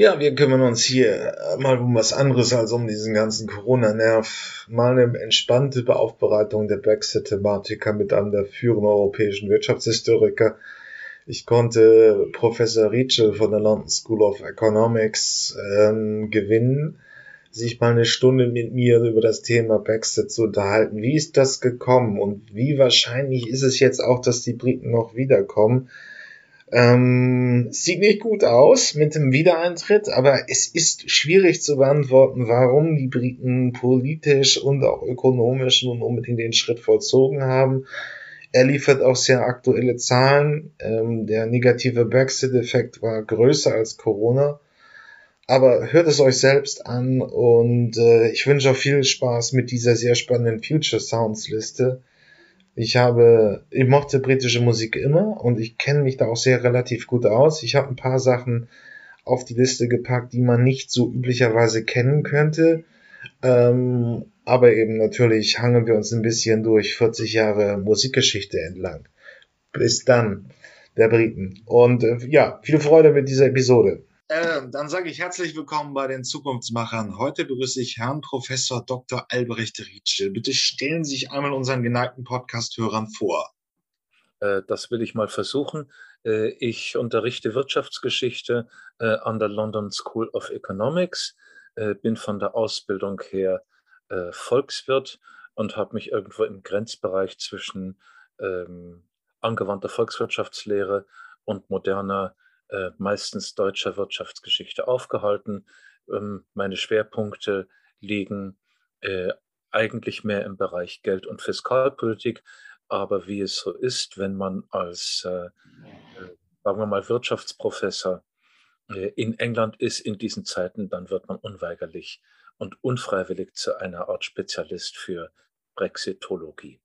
Ja, wir kümmern uns hier mal um was anderes als um diesen ganzen Corona-Nerv. Mal eine entspannte Aufbereitung der Brexit-Thematiker mit einem der führenden europäischen Wirtschaftshistoriker. Ich konnte Professor Rietschel von der London School of Economics ähm, gewinnen, sich mal eine Stunde mit mir über das Thema Brexit zu unterhalten. Wie ist das gekommen und wie wahrscheinlich ist es jetzt auch, dass die Briten noch wiederkommen? Ähm, sieht nicht gut aus mit dem Wiedereintritt, aber es ist schwierig zu beantworten, warum die Briten politisch und auch ökonomisch nun unbedingt den Schritt vollzogen haben. Er liefert auch sehr aktuelle Zahlen. Ähm, der negative Brexit-Effekt war größer als Corona. Aber hört es euch selbst an und äh, ich wünsche auch viel Spaß mit dieser sehr spannenden Future Sounds Liste. Ich habe, ich mochte britische Musik immer und ich kenne mich da auch sehr relativ gut aus. Ich habe ein paar Sachen auf die Liste gepackt, die man nicht so üblicherweise kennen könnte. Ähm, aber eben natürlich hangen wir uns ein bisschen durch 40 Jahre Musikgeschichte entlang. Bis dann, der Briten. Und äh, ja, viel Freude mit dieser Episode. Äh, dann sage ich herzlich willkommen bei den Zukunftsmachern. Heute begrüße ich Herrn Professor Dr. Albrecht Rietschel. Bitte stellen Sie sich einmal unseren geneigten Podcast-Hörern vor. Äh, das will ich mal versuchen. Äh, ich unterrichte Wirtschaftsgeschichte äh, an der London School of Economics, bin von der Ausbildung her Volkswirt und habe mich irgendwo im Grenzbereich zwischen ähm, angewandter Volkswirtschaftslehre und moderner äh, meistens deutscher Wirtschaftsgeschichte aufgehalten. Ähm, meine Schwerpunkte liegen äh, eigentlich mehr im Bereich Geld- und Fiskalpolitik, aber wie es so ist, wenn man als, äh, äh sagen wir mal, Wirtschaftsprofessor äh, in England ist in diesen Zeiten, dann wird man unweigerlich und unfreiwillig zu einer Art Spezialist für Brexitologie.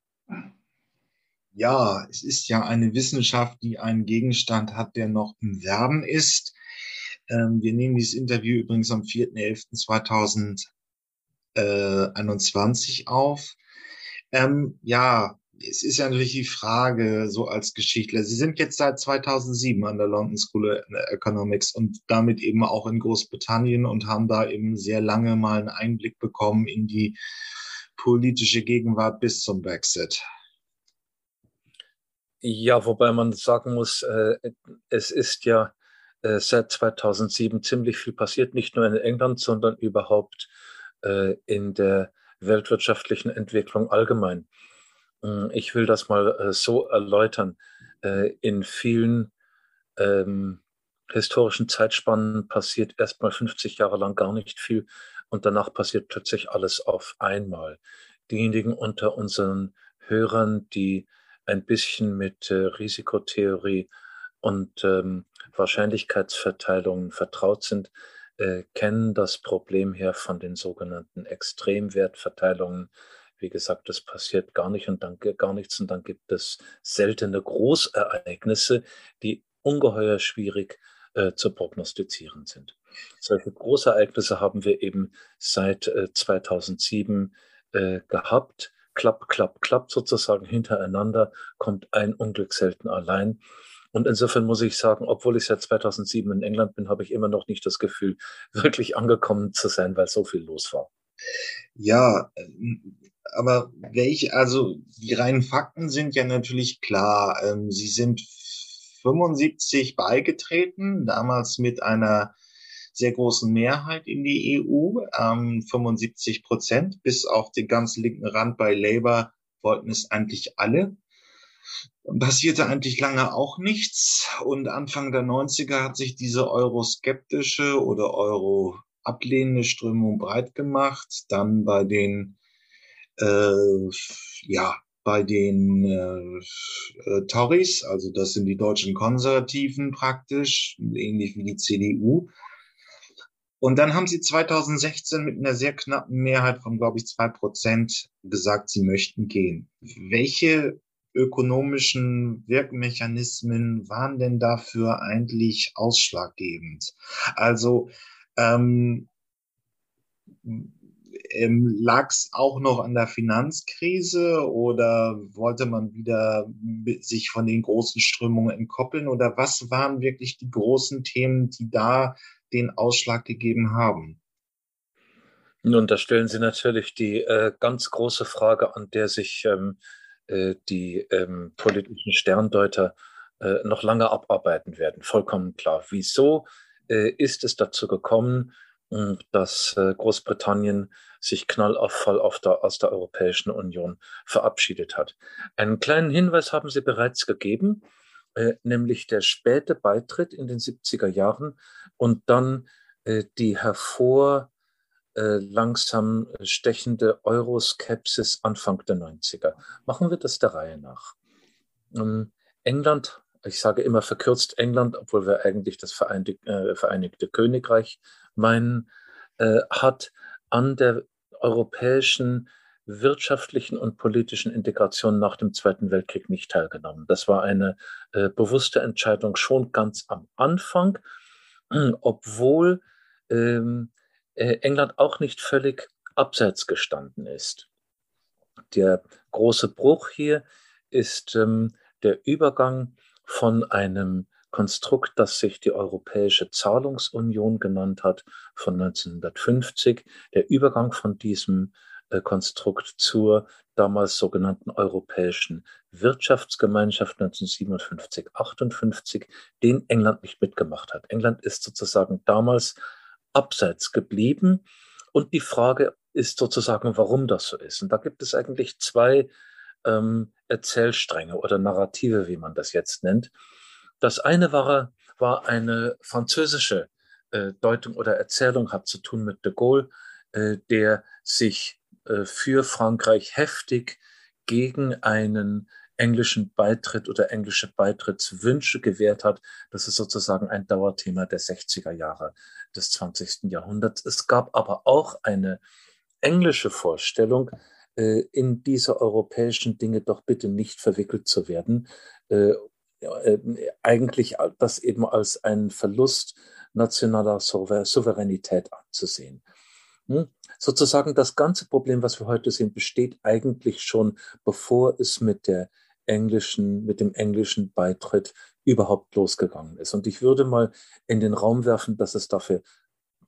Ja, es ist ja eine Wissenschaft, die einen Gegenstand hat, der noch im Werden ist. Ähm, wir nehmen dieses Interview übrigens am 4.11.2021 auf. Ähm, ja, es ist ja natürlich die Frage, so als Geschichtler. Sie sind jetzt seit 2007 an der London School of Economics und damit eben auch in Großbritannien und haben da eben sehr lange mal einen Einblick bekommen in die politische Gegenwart bis zum Brexit. Ja, wobei man sagen muss, äh, es ist ja äh, seit 2007 ziemlich viel passiert, nicht nur in England, sondern überhaupt äh, in der weltwirtschaftlichen Entwicklung allgemein. Hm, ich will das mal so erläutern. In vielen ähm, historischen Zeitspannen passiert erstmal 50 Jahre lang gar nicht viel und danach passiert plötzlich alles auf einmal. Diejenigen unter unseren Hörern, die ein bisschen mit äh, Risikotheorie und ähm, Wahrscheinlichkeitsverteilungen vertraut sind, äh, kennen das Problem her von den sogenannten Extremwertverteilungen. Wie gesagt, das passiert gar nicht und dann gar nichts und dann gibt es seltene Großereignisse, die ungeheuer schwierig äh, zu prognostizieren sind. Solche Großereignisse haben wir eben seit äh, 2007 äh, gehabt klapp, klapp, klapp sozusagen hintereinander, kommt ein Unglück selten allein. Und insofern muss ich sagen, obwohl ich seit 2007 in England bin, habe ich immer noch nicht das Gefühl, wirklich angekommen zu sein, weil so viel los war. Ja, aber welche, also die reinen Fakten sind ja natürlich klar. Ähm, sie sind 75 beigetreten, damals mit einer sehr großen Mehrheit in die EU, ähm, 75 Prozent, bis auf den ganz linken Rand bei Labour wollten es eigentlich alle. Passierte eigentlich lange auch nichts und Anfang der 90er hat sich diese euroskeptische oder euro-ablehnende Strömung breit gemacht. Dann bei den, äh, ja, bei den äh, äh, Tories, also das sind die deutschen Konservativen praktisch, ähnlich wie die CDU, und dann haben sie 2016 mit einer sehr knappen Mehrheit von, glaube ich, zwei Prozent gesagt, sie möchten gehen. Welche ökonomischen Wirkmechanismen waren denn dafür eigentlich ausschlaggebend? Also ähm, ähm, lag es auch noch an der Finanzkrise oder wollte man wieder sich von den großen Strömungen entkoppeln oder was waren wirklich die großen Themen, die da den Ausschlag gegeben haben? Nun, da stellen Sie natürlich die äh, ganz große Frage, an der sich ähm, äh, die ähm, politischen Sterndeuter äh, noch lange abarbeiten werden. Vollkommen klar. Wieso äh, ist es dazu gekommen, dass äh, Großbritannien sich knallauffall aus der Europäischen Union verabschiedet hat? Einen kleinen Hinweis haben Sie bereits gegeben, äh, nämlich der späte Beitritt in den 70er Jahren und dann die hervor äh, langsam stechende Euroskepsis Anfang der 90er. Machen wir das der Reihe nach. Ähm, England, ich sage immer verkürzt England, obwohl wir eigentlich das äh, Vereinigte Königreich meinen, äh, hat an der europäischen wirtschaftlichen und politischen Integration nach dem Zweiten Weltkrieg nicht teilgenommen. Das war eine äh, bewusste Entscheidung schon ganz am Anfang, obwohl ähm, äh, England auch nicht völlig abseits gestanden ist. Der große Bruch hier ist ähm, der Übergang von einem Konstrukt, das sich die Europäische Zahlungsunion genannt hat, von 1950, der Übergang von diesem äh, Konstrukt zur damals sogenannten Europäischen Wirtschaftsgemeinschaft 1957, 58, den England nicht mitgemacht hat. England ist sozusagen damals abseits geblieben. Und die Frage ist sozusagen, warum das so ist. Und da gibt es eigentlich zwei ähm, Erzählstränge oder Narrative, wie man das jetzt nennt. Das eine war, war eine französische äh, Deutung oder Erzählung, hat zu tun mit de Gaulle, äh, der sich äh, für Frankreich heftig gegen einen englischen Beitritt oder englische Beitrittswünsche gewährt hat. Das ist sozusagen ein Dauerthema der 60er Jahre des 20. Jahrhunderts. Es gab aber auch eine englische Vorstellung, äh, in diese europäischen Dinge doch bitte nicht verwickelt zu werden. Äh, äh, eigentlich das eben als einen Verlust nationaler Souveränität anzusehen. Hm? Sozusagen das ganze Problem, was wir heute sehen, besteht eigentlich schon, bevor es mit der englischen, mit dem englischen Beitritt überhaupt losgegangen ist. Und ich würde mal in den Raum werfen, dass es dafür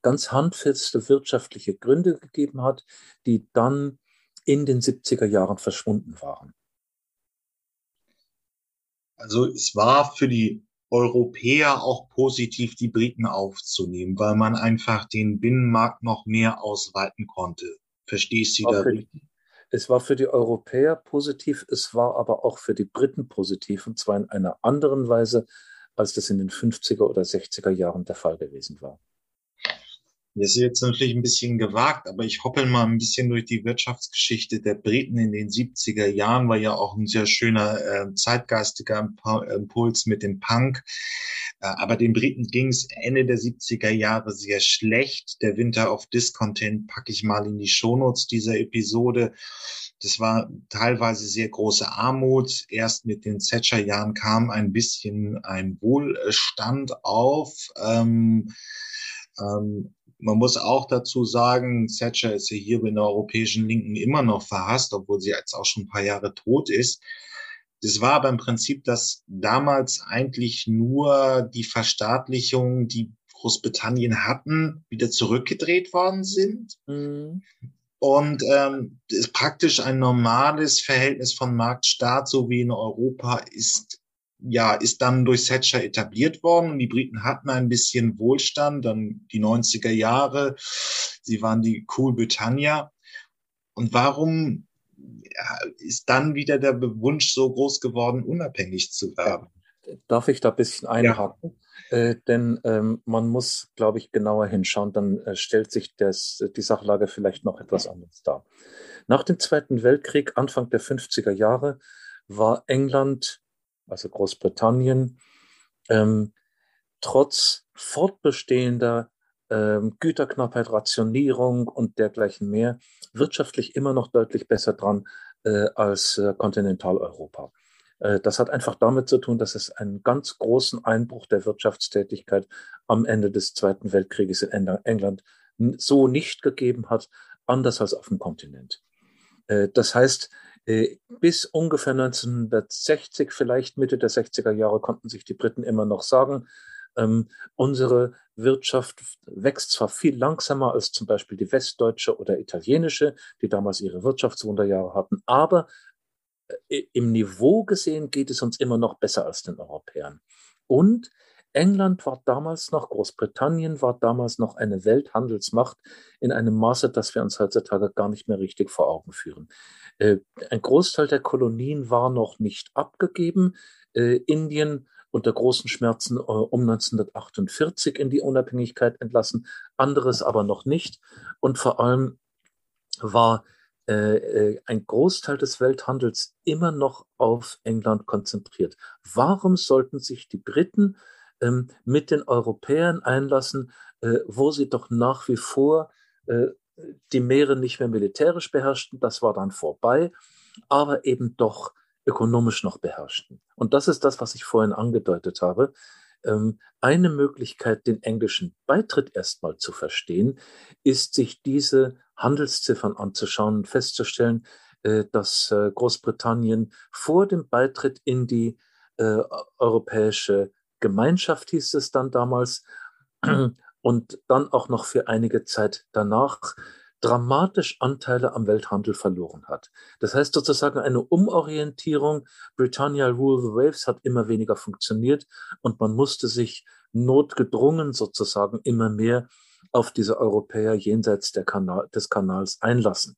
ganz handfeste wirtschaftliche Gründe gegeben hat, die dann in den 70er Jahren verschwunden waren. Also es war für die Europäer auch positiv, die Briten aufzunehmen, weil man einfach den Binnenmarkt noch mehr ausweiten konnte. Verstehst du da? Es war für die Europäer positiv, es war aber auch für die Briten positiv, und zwar in einer anderen Weise, als das in den 50er oder 60er Jahren der Fall gewesen war. Das ist jetzt natürlich ein bisschen gewagt, aber ich hoppel mal ein bisschen durch die Wirtschaftsgeschichte der Briten in den 70er Jahren, war ja auch ein sehr schöner äh, zeitgeistiger Impuls mit dem Punk. Äh, aber den Briten ging es Ende der 70er Jahre sehr schlecht. Der Winter of Discontent packe ich mal in die Shownotes dieser Episode. Das war teilweise sehr große Armut. Erst mit den Thatcher-Jahren kam ein bisschen ein Wohlstand auf. Ähm, ähm, man muss auch dazu sagen, Thatcher ist ja hier in der europäischen Linken immer noch verhasst, obwohl sie jetzt auch schon ein paar Jahre tot ist. Das war aber im Prinzip, dass damals eigentlich nur die Verstaatlichung, die Großbritannien hatten, wieder zurückgedreht worden sind. Mhm. Und ähm, praktisch ein normales Verhältnis von Markt-Staat, so wie in Europa, ist ja, ist dann durch Thatcher etabliert worden und die Briten hatten ein bisschen Wohlstand, dann die 90er Jahre, sie waren die Cool Britannia. Und warum ist dann wieder der Wunsch so groß geworden, unabhängig zu werden? Darf ich da ein bisschen einhaken? Ja. Äh, denn ähm, man muss, glaube ich, genauer hinschauen, dann äh, stellt sich das, die Sachlage vielleicht noch etwas anders dar. Nach dem Zweiten Weltkrieg, Anfang der 50er Jahre, war England also Großbritannien, ähm, trotz fortbestehender ähm, Güterknappheit, Rationierung und dergleichen mehr, wirtschaftlich immer noch deutlich besser dran äh, als äh, Kontinentaleuropa. Äh, das hat einfach damit zu tun, dass es einen ganz großen Einbruch der Wirtschaftstätigkeit am Ende des Zweiten Weltkrieges in England so nicht gegeben hat, anders als auf dem Kontinent. Äh, das heißt, bis ungefähr 1960, vielleicht Mitte der 60er Jahre, konnten sich die Briten immer noch sagen, ähm, unsere Wirtschaft wächst zwar viel langsamer als zum Beispiel die westdeutsche oder italienische, die damals ihre Wirtschaftswunderjahre hatten, aber äh, im Niveau gesehen geht es uns immer noch besser als den Europäern. Und England war damals noch, Großbritannien war damals noch eine Welthandelsmacht in einem Maße, das wir uns heutzutage gar nicht mehr richtig vor Augen führen. Äh, ein Großteil der Kolonien war noch nicht abgegeben. Äh, Indien unter großen Schmerzen äh, um 1948 in die Unabhängigkeit entlassen, anderes aber noch nicht. Und vor allem war ein Großteil des Welthandels immer noch auf England konzentriert. Warum sollten sich die Briten ähm, mit den Europäern einlassen, äh, wo sie doch nach wie vor äh, die Meere nicht mehr militärisch beherrschten, das war dann vorbei, aber eben doch ökonomisch noch beherrschten. Und das ist das, was ich vorhin angedeutet habe. Ähm, eine Möglichkeit, den englischen Beitritt erstmal zu verstehen, ist, sich diese Handelsziffern anzuschauen und festzustellen, äh, dass äh, Großbritannien vor dem Beitritt in die äh, europäische Gemeinschaft hieß es dann damals und dann auch noch für einige Zeit danach dramatisch Anteile am Welthandel verloren hat. Das heißt sozusagen eine Umorientierung. Britannia Rule the Waves hat immer weniger funktioniert und man musste sich notgedrungen sozusagen immer mehr auf diese Europäer jenseits Kanal, des Kanals einlassen.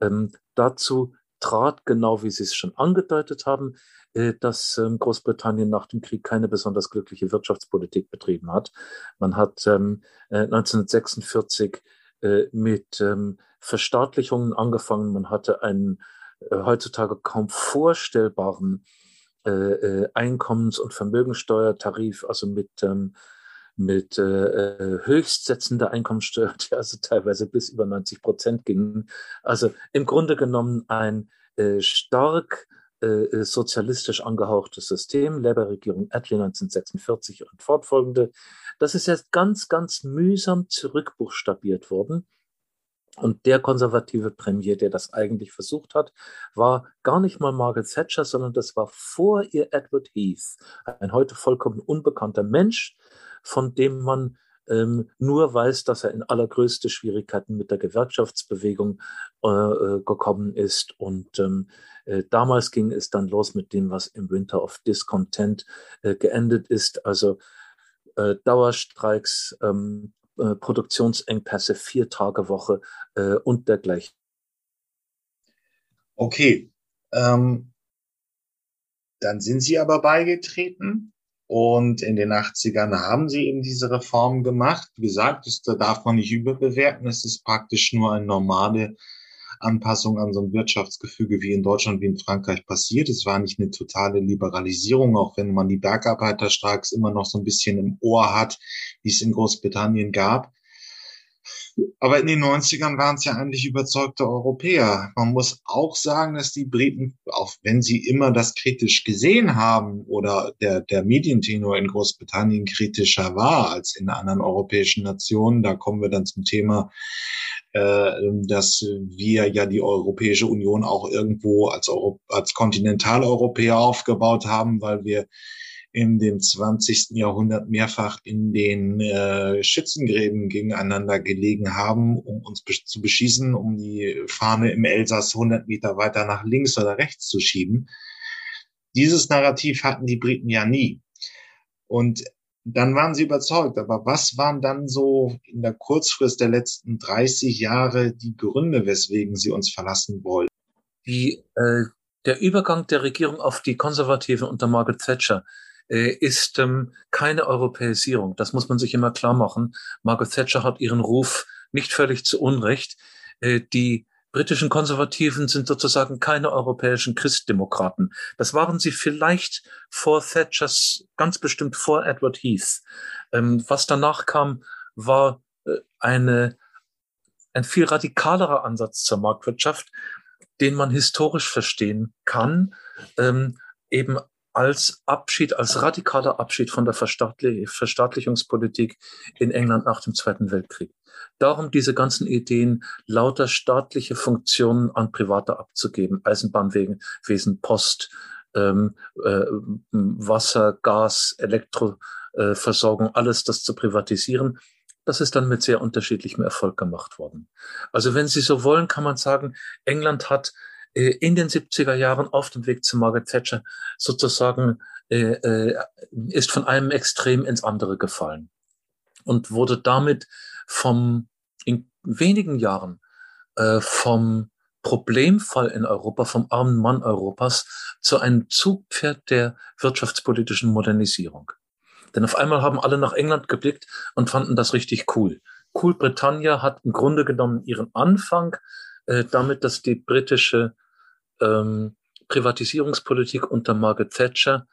Ähm, dazu trat, genau wie Sie es schon angedeutet haben, äh, dass ähm, Großbritannien nach dem Krieg keine besonders glückliche Wirtschaftspolitik betrieben hat. Man hat ähm, äh, 1946 äh, mit ähm, Verstaatlichungen angefangen. Man hatte einen heutzutage kaum vorstellbaren Einkommens- und Vermögensteuertarif, also mit, ähm, mit äh, Höchstsätzen der Einkommensteuer, die also teilweise bis über 90 Prozent gingen. Also im Grunde genommen ein stark sozialistisch angehauchtes System, Labour-Regierung Attlee 1946 und fortfolgende, das ist jetzt ganz, ganz mühsam zurückbuchstabiert worden. Und der konservative Premier, der das eigentlich versucht hat, war gar nicht mal Margaret Thatcher, sondern das war vor ihr Edward Heath, ein heute vollkommen unbekannter Mensch, von dem man ähm, nur weiß, dass er in allergrößte Schwierigkeiten mit der Gewerkschaftsbewegung äh, äh, gekommen ist. Und ähm, äh, damals ging es dann los mit dem, was im Winter of Discontent äh, geendet ist. Also äh, Dauerstreiks, ähm, äh, Produktionsengpässe, vier Tage Woche und dergleichen. Okay, ähm, dann sind Sie aber beigetreten und in den 80ern haben Sie eben diese Reform gemacht. Wie gesagt, das darf man nicht überbewerten. Es ist praktisch nur eine normale Anpassung an so ein Wirtschaftsgefüge wie in Deutschland, wie in Frankreich passiert. Es war nicht eine totale Liberalisierung, auch wenn man die Bergarbeiterstreiks immer noch so ein bisschen im Ohr hat, wie es in Großbritannien gab. Aber in den 90ern waren es ja eigentlich überzeugte Europäer. Man muss auch sagen, dass die Briten, auch wenn sie immer das kritisch gesehen haben oder der, der Medientenor in Großbritannien kritischer war als in anderen europäischen Nationen, da kommen wir dann zum Thema äh, dass wir ja die Europäische Union auch irgendwo als, Euro als Kontinentaleuropäer aufgebaut haben, weil wir in dem 20. Jahrhundert mehrfach in den äh, Schützengräben gegeneinander gelegen haben, um uns zu beschießen, um die Fahne im Elsass 100 Meter weiter nach links oder rechts zu schieben. Dieses Narrativ hatten die Briten ja nie. Und dann waren sie überzeugt. Aber was waren dann so in der Kurzfrist der letzten 30 Jahre die Gründe, weswegen sie uns verlassen wollten? Die, äh, der Übergang der Regierung auf die Konservativen unter Margaret Thatcher ist ähm, keine Europäisierung. Das muss man sich immer klar machen. Margaret Thatcher hat ihren Ruf nicht völlig zu Unrecht. Äh, die britischen Konservativen sind sozusagen keine europäischen Christdemokraten. Das waren sie vielleicht vor Thatchers, ganz bestimmt vor Edward Heath. Ähm, was danach kam, war äh, eine, ein viel radikalerer Ansatz zur Marktwirtschaft, den man historisch verstehen kann, ähm, eben als Abschied, als radikaler Abschied von der Verstaatlich Verstaatlichungspolitik in England nach dem Zweiten Weltkrieg. Darum diese ganzen Ideen, lauter staatliche Funktionen an Private abzugeben, Eisenbahnwesen, Post, ähm, äh, Wasser, Gas, Elektroversorgung, äh, alles das zu privatisieren. Das ist dann mit sehr unterschiedlichem Erfolg gemacht worden. Also wenn Sie so wollen, kann man sagen, England hat in den 70er Jahren auf dem Weg zu Margaret Thatcher sozusagen äh, äh, ist von einem Extrem ins andere gefallen und wurde damit vom in wenigen Jahren äh, vom Problemfall in Europa, vom armen Mann Europas zu einem Zugpferd der wirtschaftspolitischen Modernisierung. Denn auf einmal haben alle nach England geblickt und fanden das richtig cool. Cool Britannia hat im Grunde genommen ihren Anfang äh, damit, dass die britische ähm, Privatisierungspolitik unter Margaret Thatcher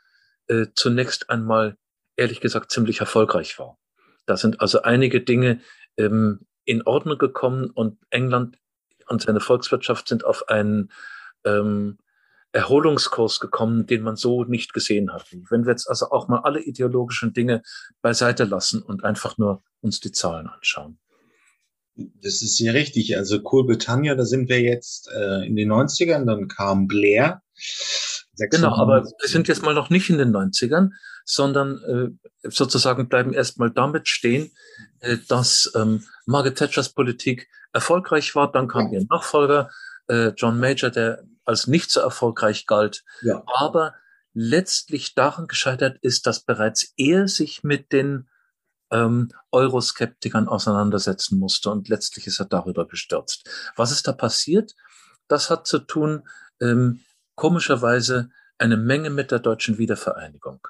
äh, zunächst einmal, ehrlich gesagt, ziemlich erfolgreich war. Da sind also einige Dinge ähm, in Ordnung gekommen und England und seine Volkswirtschaft sind auf einen ähm, Erholungskurs gekommen, den man so nicht gesehen hat. Wenn wir jetzt also auch mal alle ideologischen Dinge beiseite lassen und einfach nur uns die Zahlen anschauen. Das ist ja richtig. Also Cool Britannia, da sind wir jetzt äh, in den 90ern, dann kam Blair. Genau, aber wir sind jetzt mal noch nicht in den 90ern, sondern äh, sozusagen bleiben erstmal damit stehen, äh, dass ähm, Margaret Thatchers Politik erfolgreich war. Dann kam ihr Nachfolger, äh, John Major, der als nicht so erfolgreich galt. Ja. Aber letztlich daran gescheitert ist, dass bereits er sich mit den ähm, Euroskeptikern auseinandersetzen musste und letztlich ist er darüber gestürzt. Was ist da passiert? Das hat zu tun, ähm, komischerweise, eine Menge mit der deutschen Wiedervereinigung.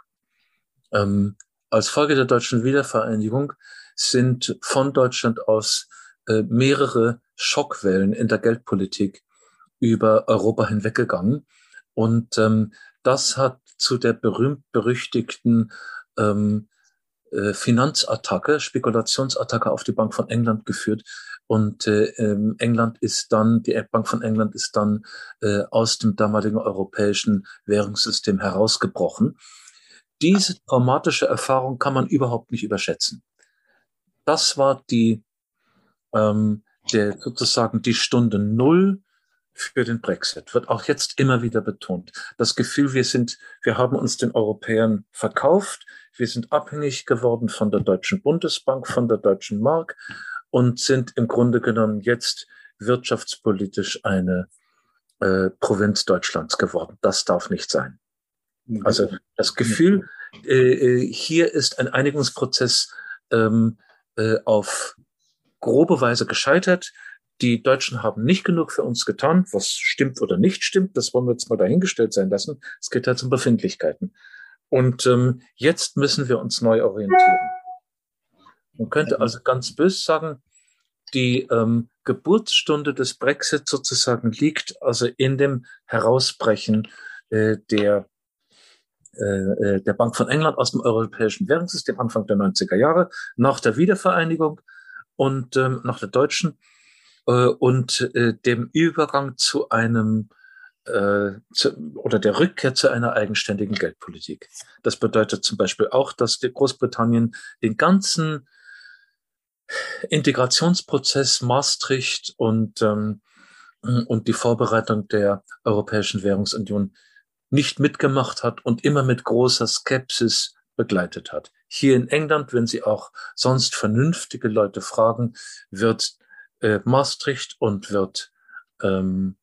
Ähm, als Folge der deutschen Wiedervereinigung sind von Deutschland aus äh, mehrere Schockwellen in der Geldpolitik über Europa hinweggegangen. Und ähm, das hat zu der berühmt-berüchtigten ähm, äh, Finanzattacke, Spekulationsattacke auf die Bank von England geführt. Und äh, ähm, England ist dann, die Bank von England ist dann äh, aus dem damaligen europäischen Währungssystem herausgebrochen. Diese traumatische Erfahrung kann man überhaupt nicht überschätzen. Das war die, ähm, der sozusagen die Stunde Null für den Brexit wird auch jetzt immer wieder betont. Das Gefühl, wir sind, wir haben uns den Europäern verkauft, wir sind abhängig geworden von der Deutschen Bundesbank, von der Deutschen Mark und sind im Grunde genommen jetzt wirtschaftspolitisch eine äh, Provinz Deutschlands geworden. Das darf nicht sein. Also das Gefühl, äh, äh, hier ist ein Einigungsprozess ähm, äh, auf grobe Weise gescheitert. Die Deutschen haben nicht genug für uns getan. Was stimmt oder nicht stimmt, das wollen wir jetzt mal dahingestellt sein lassen. Es geht halt um Befindlichkeiten. Und ähm, jetzt müssen wir uns neu orientieren. Man könnte also ganz bös sagen, die ähm, Geburtsstunde des Brexit sozusagen liegt also in dem Herausbrechen äh, der, äh, äh der Bank von England aus dem europäischen Währungssystem Anfang der 90er Jahre, nach der Wiedervereinigung und ähm, nach der deutschen äh, und äh, dem Übergang zu einem äh, zu, oder der Rückkehr zu einer eigenständigen Geldpolitik. Das bedeutet zum Beispiel auch, dass Großbritannien den ganzen Integrationsprozess Maastricht und, ähm, und die Vorbereitung der Europäischen Währungsunion nicht mitgemacht hat und immer mit großer Skepsis begleitet hat. Hier in England, wenn Sie auch sonst vernünftige Leute fragen, wird äh, Maastricht und wird ähm,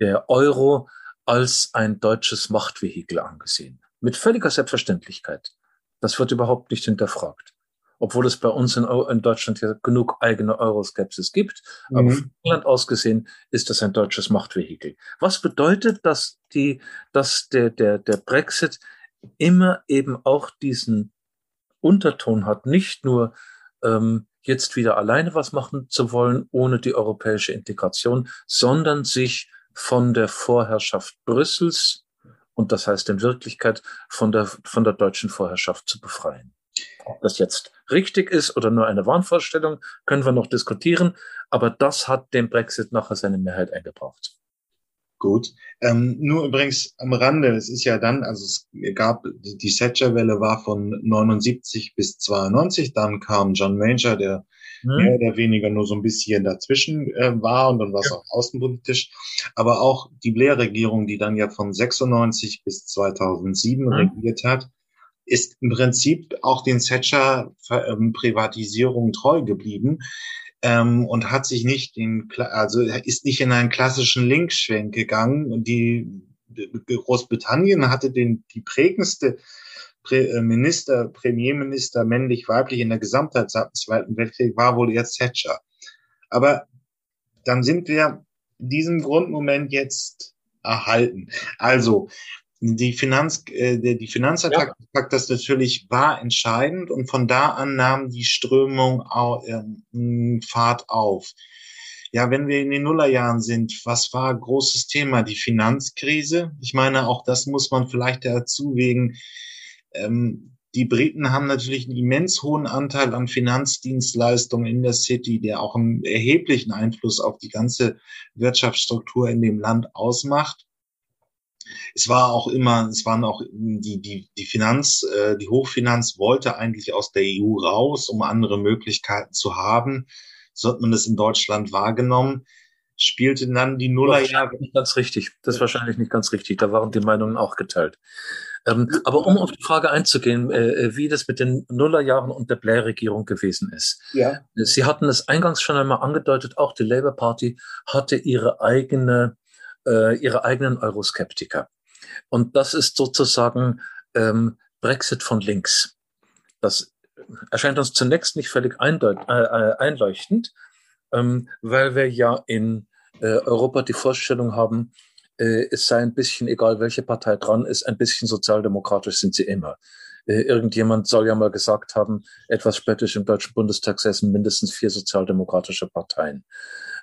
der Euro als ein deutsches Machtvehikel angesehen. Mit völliger Selbstverständlichkeit. Das wird überhaupt nicht hinterfragt. Obwohl es bei uns in, in Deutschland ja genug eigene Euroskepsis gibt. Mhm. Aber von England aus gesehen ist das ein deutsches Machtvehikel. Was bedeutet, dass die, dass der, der, der Brexit immer eben auch diesen Unterton hat, nicht nur ähm, jetzt wieder alleine was machen zu wollen, ohne die europäische Integration, sondern sich von der Vorherrschaft Brüssels und das heißt in Wirklichkeit von der, von der deutschen Vorherrschaft zu befreien. Ob das jetzt richtig ist oder nur eine Wahnvorstellung, können wir noch diskutieren, aber das hat dem Brexit nachher seine Mehrheit eingebracht. Gut. Ähm, nur übrigens am Rande, es ist ja dann, also es gab, die, die Thatcher-Welle war von 79 bis 92, dann kam John Major, der mhm. mehr oder weniger nur so ein bisschen dazwischen äh, war und dann war es ja. auch außenpolitisch. Aber auch die Blair-Regierung, die dann ja von 96 bis 2007 mhm. regiert hat, ist im Prinzip auch den Thatcher-Privatisierung ähm, treu geblieben ähm, und hat sich nicht in, also ist nicht in einen klassischen Linksschwenk gegangen. Die Großbritannien hatte den, die prägendste äh, Minister, Premierminister, männlich, weiblich in der Gesamtheit seit dem Zweiten Weltkrieg war wohl jetzt Thatcher. Aber dann sind wir diesem Grundmoment jetzt erhalten. Also, die Finanz, äh, die Finanzattacke ja. das natürlich war entscheidend und von da an nahm die Strömung auch, äh, Fahrt auf. Ja, wenn wir in den Nullerjahren sind, was war großes Thema? Die Finanzkrise. Ich meine, auch das muss man vielleicht dazu wegen. Ähm, die Briten haben natürlich einen immens hohen Anteil an Finanzdienstleistungen in der City, der auch einen erheblichen Einfluss auf die ganze Wirtschaftsstruktur in dem Land ausmacht es war auch immer, es waren auch die, die, die Finanz, äh, die Hochfinanz wollte eigentlich aus der EU raus, um andere Möglichkeiten zu haben. So hat man das in Deutschland wahrgenommen. Spielte dann die Nullerjahre. Nicht ganz richtig. Das ist wahrscheinlich nicht ganz richtig. Da waren die Meinungen auch geteilt. Ähm, aber um auf die Frage einzugehen, äh, äh, wie das mit den Nullerjahren und der Blair-Regierung gewesen ist. Ja. Sie hatten es eingangs schon einmal angedeutet, auch die Labour Party hatte ihre eigene äh, ihre eigenen Euroskeptiker. Und das ist sozusagen ähm, Brexit von links. Das erscheint uns zunächst nicht völlig äh, äh, einleuchtend, ähm, weil wir ja in äh, Europa die Vorstellung haben, äh, es sei ein bisschen egal, welche Partei dran ist, ein bisschen sozialdemokratisch sind sie immer. Äh, irgendjemand soll ja mal gesagt haben, etwas spöttisch im Deutschen Bundestag säßen mindestens vier sozialdemokratische Parteien.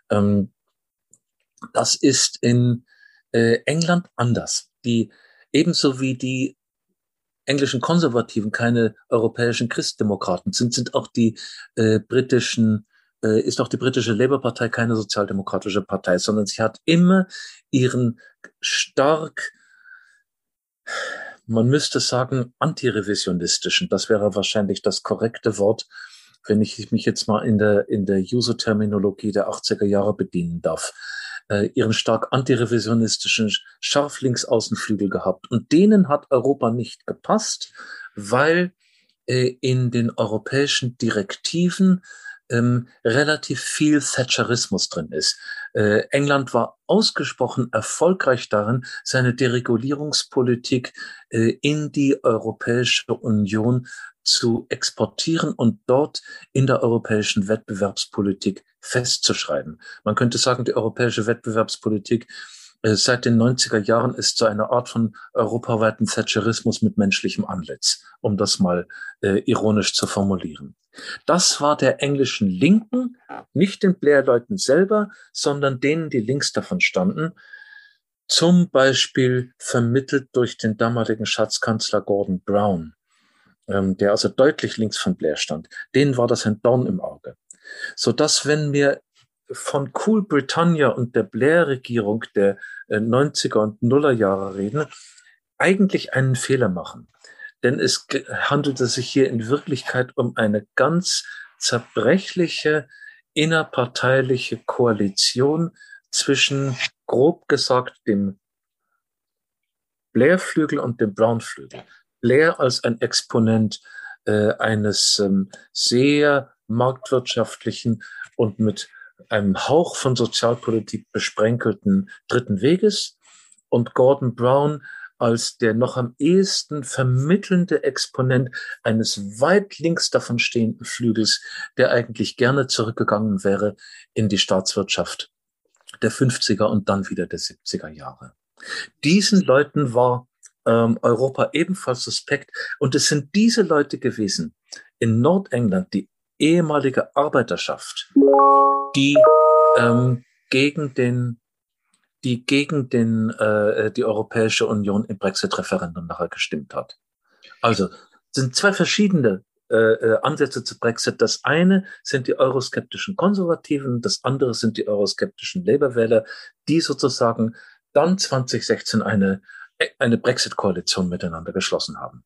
Ähm, das ist in äh, England anders. Die ebenso wie die englischen Konservativen keine europäischen Christdemokraten sind, sind auch die äh, britischen äh, ist auch die britische Labour-Partei keine sozialdemokratische Partei, sondern sie hat immer ihren stark, man müsste sagen, antirevisionistischen, das wäre wahrscheinlich das korrekte Wort, wenn ich mich jetzt mal in der, in der User-Terminologie der 80er Jahre bedienen darf äh, ihren stark antirevisionistischen Scharflinksaußenflügel gehabt. Und denen hat Europa nicht gepasst, weil äh, in den europäischen Direktiven ähm, relativ viel Thatcherismus drin ist. Äh, England war ausgesprochen erfolgreich darin, seine Deregulierungspolitik äh, in die Europäische Union zu exportieren und dort in der europäischen Wettbewerbspolitik festzuschreiben. Man könnte sagen, die europäische Wettbewerbspolitik äh, seit den 90er Jahren ist so eine Art von europaweiten Thatcherismus mit menschlichem Antlitz, um das mal äh, ironisch zu formulieren. Das war der englischen Linken, nicht den Blair-Leuten selber, sondern denen, die links davon standen, zum Beispiel vermittelt durch den damaligen Schatzkanzler Gordon Brown ähm, der also deutlich links von Blair stand, denen war das ein Dorn im Auge. So dass, wenn wir von Cool Britannia und der Blair-Regierung der äh, 90er und Nuller Jahre reden, eigentlich einen Fehler machen. Denn es handelte sich hier in Wirklichkeit um eine ganz zerbrechliche innerparteiliche Koalition zwischen, grob gesagt, dem Blair-Flügel und dem Brown-Flügel. Blair als ein Exponent äh, eines ähm, sehr marktwirtschaftlichen und mit einem Hauch von Sozialpolitik besprenkelten dritten Weges und Gordon Brown als der noch am ehesten vermittelnde Exponent eines weit links davon stehenden Flügels, der eigentlich gerne zurückgegangen wäre in die Staatswirtschaft der 50er und dann wieder der 70er Jahre. Diesen Leuten war ähm, Europa ebenfalls suspekt. Und es sind diese Leute gewesen in Nordengland, die ehemalige Arbeiterschaft, die ähm, gegen den die gegen den äh, die Europäische Union im Brexit-Referendum nachher gestimmt hat. Also sind zwei verschiedene äh, äh, Ansätze zu Brexit. Das eine sind die euroskeptischen Konservativen, das andere sind die euroskeptischen Labour-Wähler, die sozusagen dann 2016 eine, eine Brexit-Koalition miteinander geschlossen haben.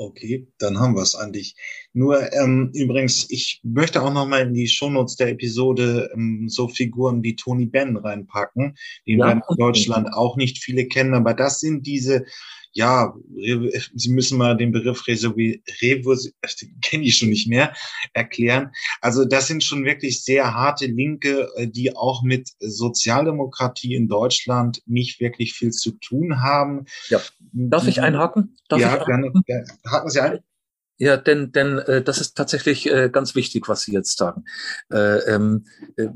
Okay, dann haben wir es eigentlich. Nur ähm, übrigens, ich möchte auch noch mal in die Shownotes der Episode ähm, so Figuren wie Tony Benn reinpacken, den ja, wir in Deutschland auch nicht viele kennen, aber das sind diese ja, Sie müssen mal den Begriff Revo, kenne ich schon nicht mehr, erklären. Also das sind schon wirklich sehr harte Linke, äh, die auch mit Sozialdemokratie in Deutschland nicht wirklich viel zu tun haben. Ja. Darf ich einhaken? Darf ja, ich gerne, gerne. Haken Sie ein. Ja, denn, denn äh, das ist tatsächlich äh, ganz wichtig, was Sie jetzt sagen. Äh, ähm, äh,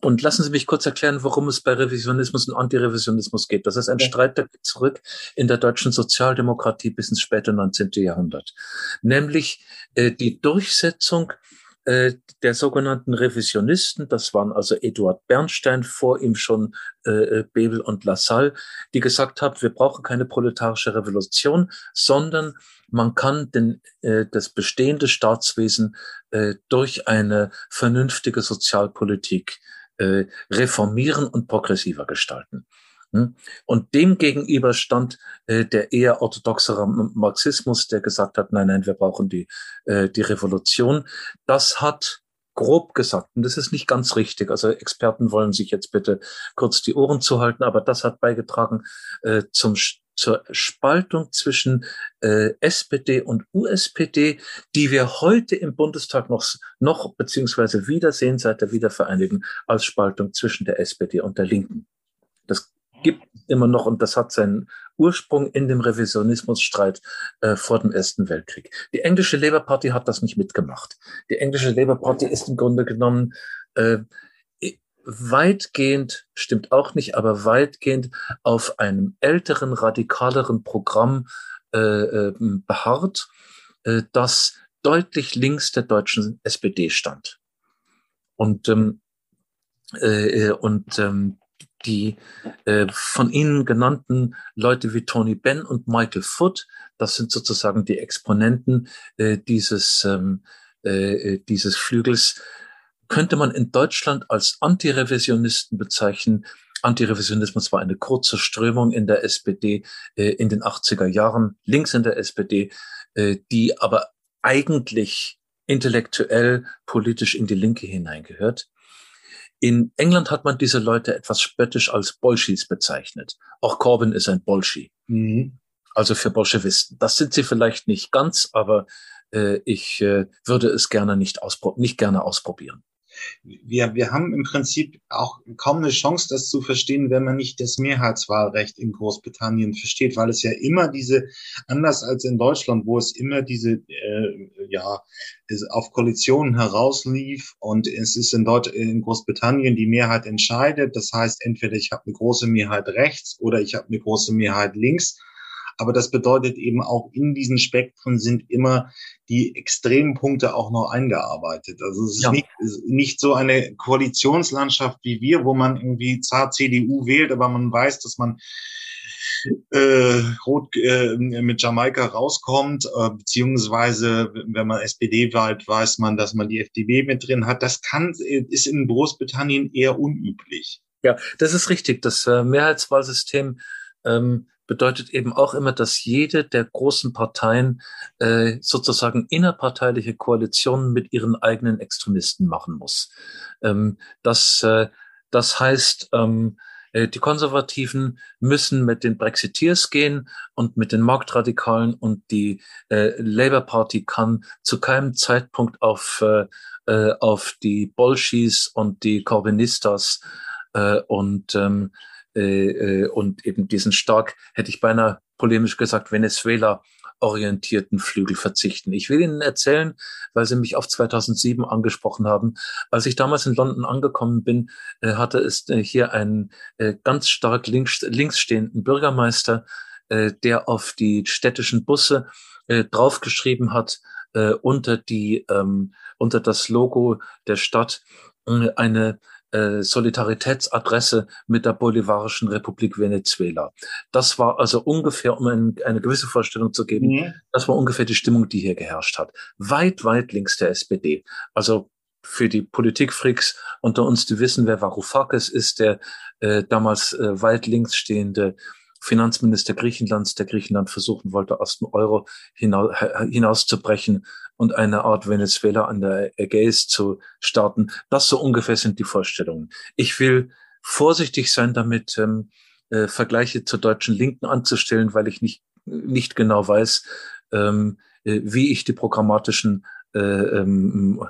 und lassen Sie mich kurz erklären, worum es bei Revisionismus und Antirevisionismus geht. Das ist ein ja. Streit, der geht zurück in der deutschen Sozialdemokratie bis ins späte 19. Jahrhundert. Nämlich äh, die Durchsetzung äh, der sogenannten Revisionisten, das waren also Eduard Bernstein, vor ihm schon äh, äh, Bebel und Lassalle, die gesagt haben, wir brauchen keine proletarische Revolution, sondern man kann den, äh, das bestehende Staatswesen äh, durch eine vernünftige Sozialpolitik äh, reformieren und progressiver gestalten. Hm? Und dem gegenüber stand äh, der eher orthodoxere Marxismus, der gesagt hat, nein, nein, wir brauchen die, äh, die Revolution. Das hat grob gesagt, und das ist nicht ganz richtig, also Experten wollen sich jetzt bitte kurz die Ohren zuhalten, aber das hat beigetragen äh, zum zur Spaltung zwischen äh, SPD und USPD, die wir heute im Bundestag noch, noch beziehungsweise wiedersehen seit der Wiedervereinigung als Spaltung zwischen der SPD und der Linken. Das gibt immer noch und das hat seinen Ursprung in dem Revisionismusstreit äh, vor dem Ersten Weltkrieg. Die englische Labour Party hat das nicht mitgemacht. Die englische Labour Party ist im Grunde genommen äh, weitgehend, stimmt auch nicht, aber weitgehend auf einem älteren, radikaleren Programm äh, äh, beharrt, äh, das deutlich links der deutschen SPD stand. Und, ähm, äh, äh und ähm, die äh, von Ihnen genannten Leute wie Tony Benn und Michael Foot, das sind sozusagen die Exponenten äh, dieses, ähm, äh, dieses Flügels, könnte man in Deutschland als Antirevisionisten bezeichnen. Antirevisionismus war eine kurze Strömung in der SPD äh, in den 80er Jahren, links in der SPD, äh, die aber eigentlich intellektuell, politisch in die Linke hineingehört. In England hat man diese Leute etwas spöttisch als Bolschis bezeichnet. Auch Corbyn ist ein Bolschi. Mhm. Also für Bolschewisten. Das sind sie vielleicht nicht ganz, aber äh, ich äh, würde es gerne nicht, auspro nicht gerne ausprobieren wir, wir haben im Prinzip auch kaum eine Chance, das zu verstehen, wenn man nicht das Mehrheitswahlrecht in Großbritannien versteht, weil es ja immer diese, anders als in Deutschland, wo es immer diese, äh, ja, auf Koalitionen herauslief und es ist in, Deutsch, in Großbritannien die Mehrheit entscheidet. Das heißt, entweder ich habe eine große Mehrheit rechts oder ich habe eine große Mehrheit links. Aber das bedeutet eben auch in diesen Spektren sind immer die extremen Punkte auch noch eingearbeitet. Also es ist ja. nicht, nicht so eine Koalitionslandschaft wie wir, wo man irgendwie zart CDU wählt, aber man weiß, dass man äh, rot äh, mit Jamaika rauskommt, äh, beziehungsweise wenn man SPD wählt, weiß man, dass man die FDP mit drin hat. Das kann ist in Großbritannien eher unüblich. Ja, das ist richtig. Das äh, Mehrheitswahlsystem ähm, bedeutet eben auch immer, dass jede der großen Parteien äh, sozusagen innerparteiliche Koalitionen mit ihren eigenen Extremisten machen muss. Ähm, das, äh, das heißt, ähm, äh, die Konservativen müssen mit den Brexiteers gehen und mit den Marktradikalen und die äh, Labour Party kann zu keinem Zeitpunkt auf, äh, äh auf die Bolschis und die Corbynistas äh, und ähm, äh, äh, und eben diesen stark, hätte ich beinahe polemisch gesagt, Venezuela orientierten Flügel verzichten. Ich will Ihnen erzählen, weil Sie mich auf 2007 angesprochen haben. Als ich damals in London angekommen bin, äh, hatte es äh, hier einen ganz stark links, links stehenden Bürgermeister, der auf die städtischen Busse draufgeschrieben hat, unter die, ähm, unter das Logo der Stadt, eine äh, Solidaritätsadresse mit der Bolivarischen Republik Venezuela. Das war also ungefähr, um ein, eine gewisse Vorstellung zu geben, mhm. das war ungefähr die Stimmung, die hier geherrscht hat. Weit, weit links der SPD. Also für die Politikfreaks unter uns, die wissen, wer Varoufakis ist, der äh, damals äh, weit links stehende Finanzminister Griechenlands, der Griechenland versuchen wollte, aus dem Euro hinaus, hinauszubrechen und eine Art Venezuela an der Ägäis zu starten. Das so ungefähr sind die Vorstellungen. Ich will vorsichtig sein damit, ähm, äh, Vergleiche zur deutschen Linken anzustellen, weil ich nicht, nicht genau weiß, ähm, äh, wie ich die programmatischen äh, ähm,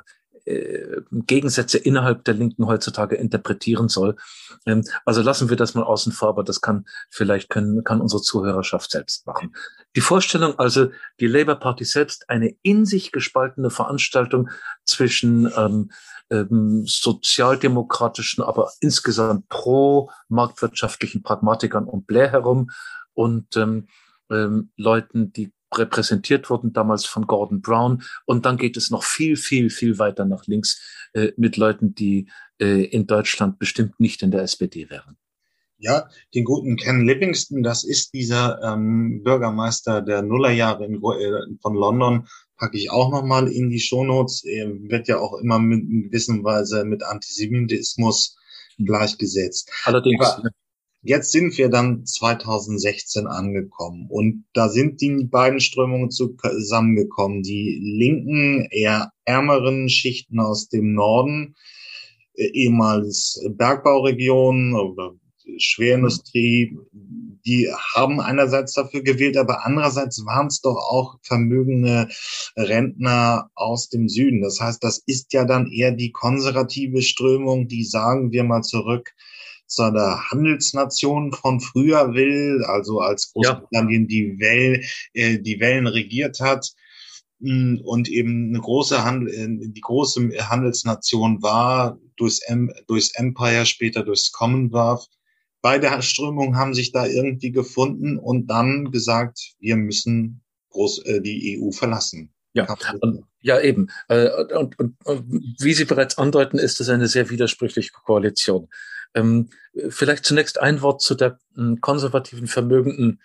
äh, Gegensätze innerhalb der Linken heutzutage interpretieren soll. Ähm, also lassen wir das mal außen vor, aber das kann vielleicht können, kann unsere Zuhörerschaft selbst machen. Die Vorstellung also, die Labour Party selbst eine in sich gespaltene Veranstaltung zwischen ähm, ähm, sozialdemokratischen, aber insgesamt pro-marktwirtschaftlichen Pragmatikern um Blair herum und ähm, ähm, Leuten, die repräsentiert wurden, damals von Gordon Brown. Und dann geht es noch viel, viel, viel weiter nach links äh, mit Leuten, die äh, in Deutschland bestimmt nicht in der SPD wären. Ja, den guten Ken Livingston, das ist dieser ähm, Bürgermeister der Nullerjahre in, äh, von London, packe ich auch nochmal in die Shownotes. Er wird ja auch immer mit, in gewisser Weise mit Antisemitismus gleichgesetzt. Allerdings. Aber, Jetzt sind wir dann 2016 angekommen und da sind die beiden Strömungen zusammengekommen. Die linken, eher ärmeren Schichten aus dem Norden, äh, ehemals Bergbauregionen oder Schwerindustrie, die haben einerseits dafür gewählt, aber andererseits waren es doch auch vermögende Rentner aus dem Süden. Das heißt, das ist ja dann eher die konservative Strömung, die sagen wir mal zurück seiner Handelsnation von früher will, also als Großbritannien ja. die, Well, äh, die Wellen regiert hat mm, und eben eine große Handel, äh, die große Handelsnation war durchs, em durchs Empire, später durchs Commonwealth. Beide Strömungen haben sich da irgendwie gefunden und dann gesagt, wir müssen groß, äh, die EU verlassen. Ja, und, ja eben. Äh, und, und, und wie Sie bereits andeuten, ist das eine sehr widersprüchliche Koalition. Ähm, vielleicht zunächst ein Wort zu der äh, konservativen, vermögenden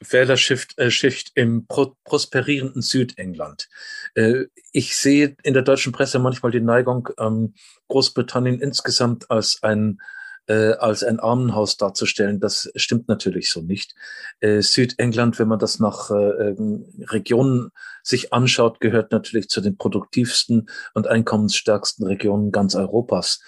Wählerschicht äh, Schicht im pro prosperierenden Südengland. Äh, ich sehe in der deutschen Presse manchmal die Neigung, ähm, Großbritannien insgesamt als ein äh, als ein Armenhaus darzustellen. Das stimmt natürlich so nicht. Äh, Südengland, wenn man das nach äh, ähm, Regionen sich anschaut, gehört natürlich zu den produktivsten und einkommensstärksten Regionen ganz Europas.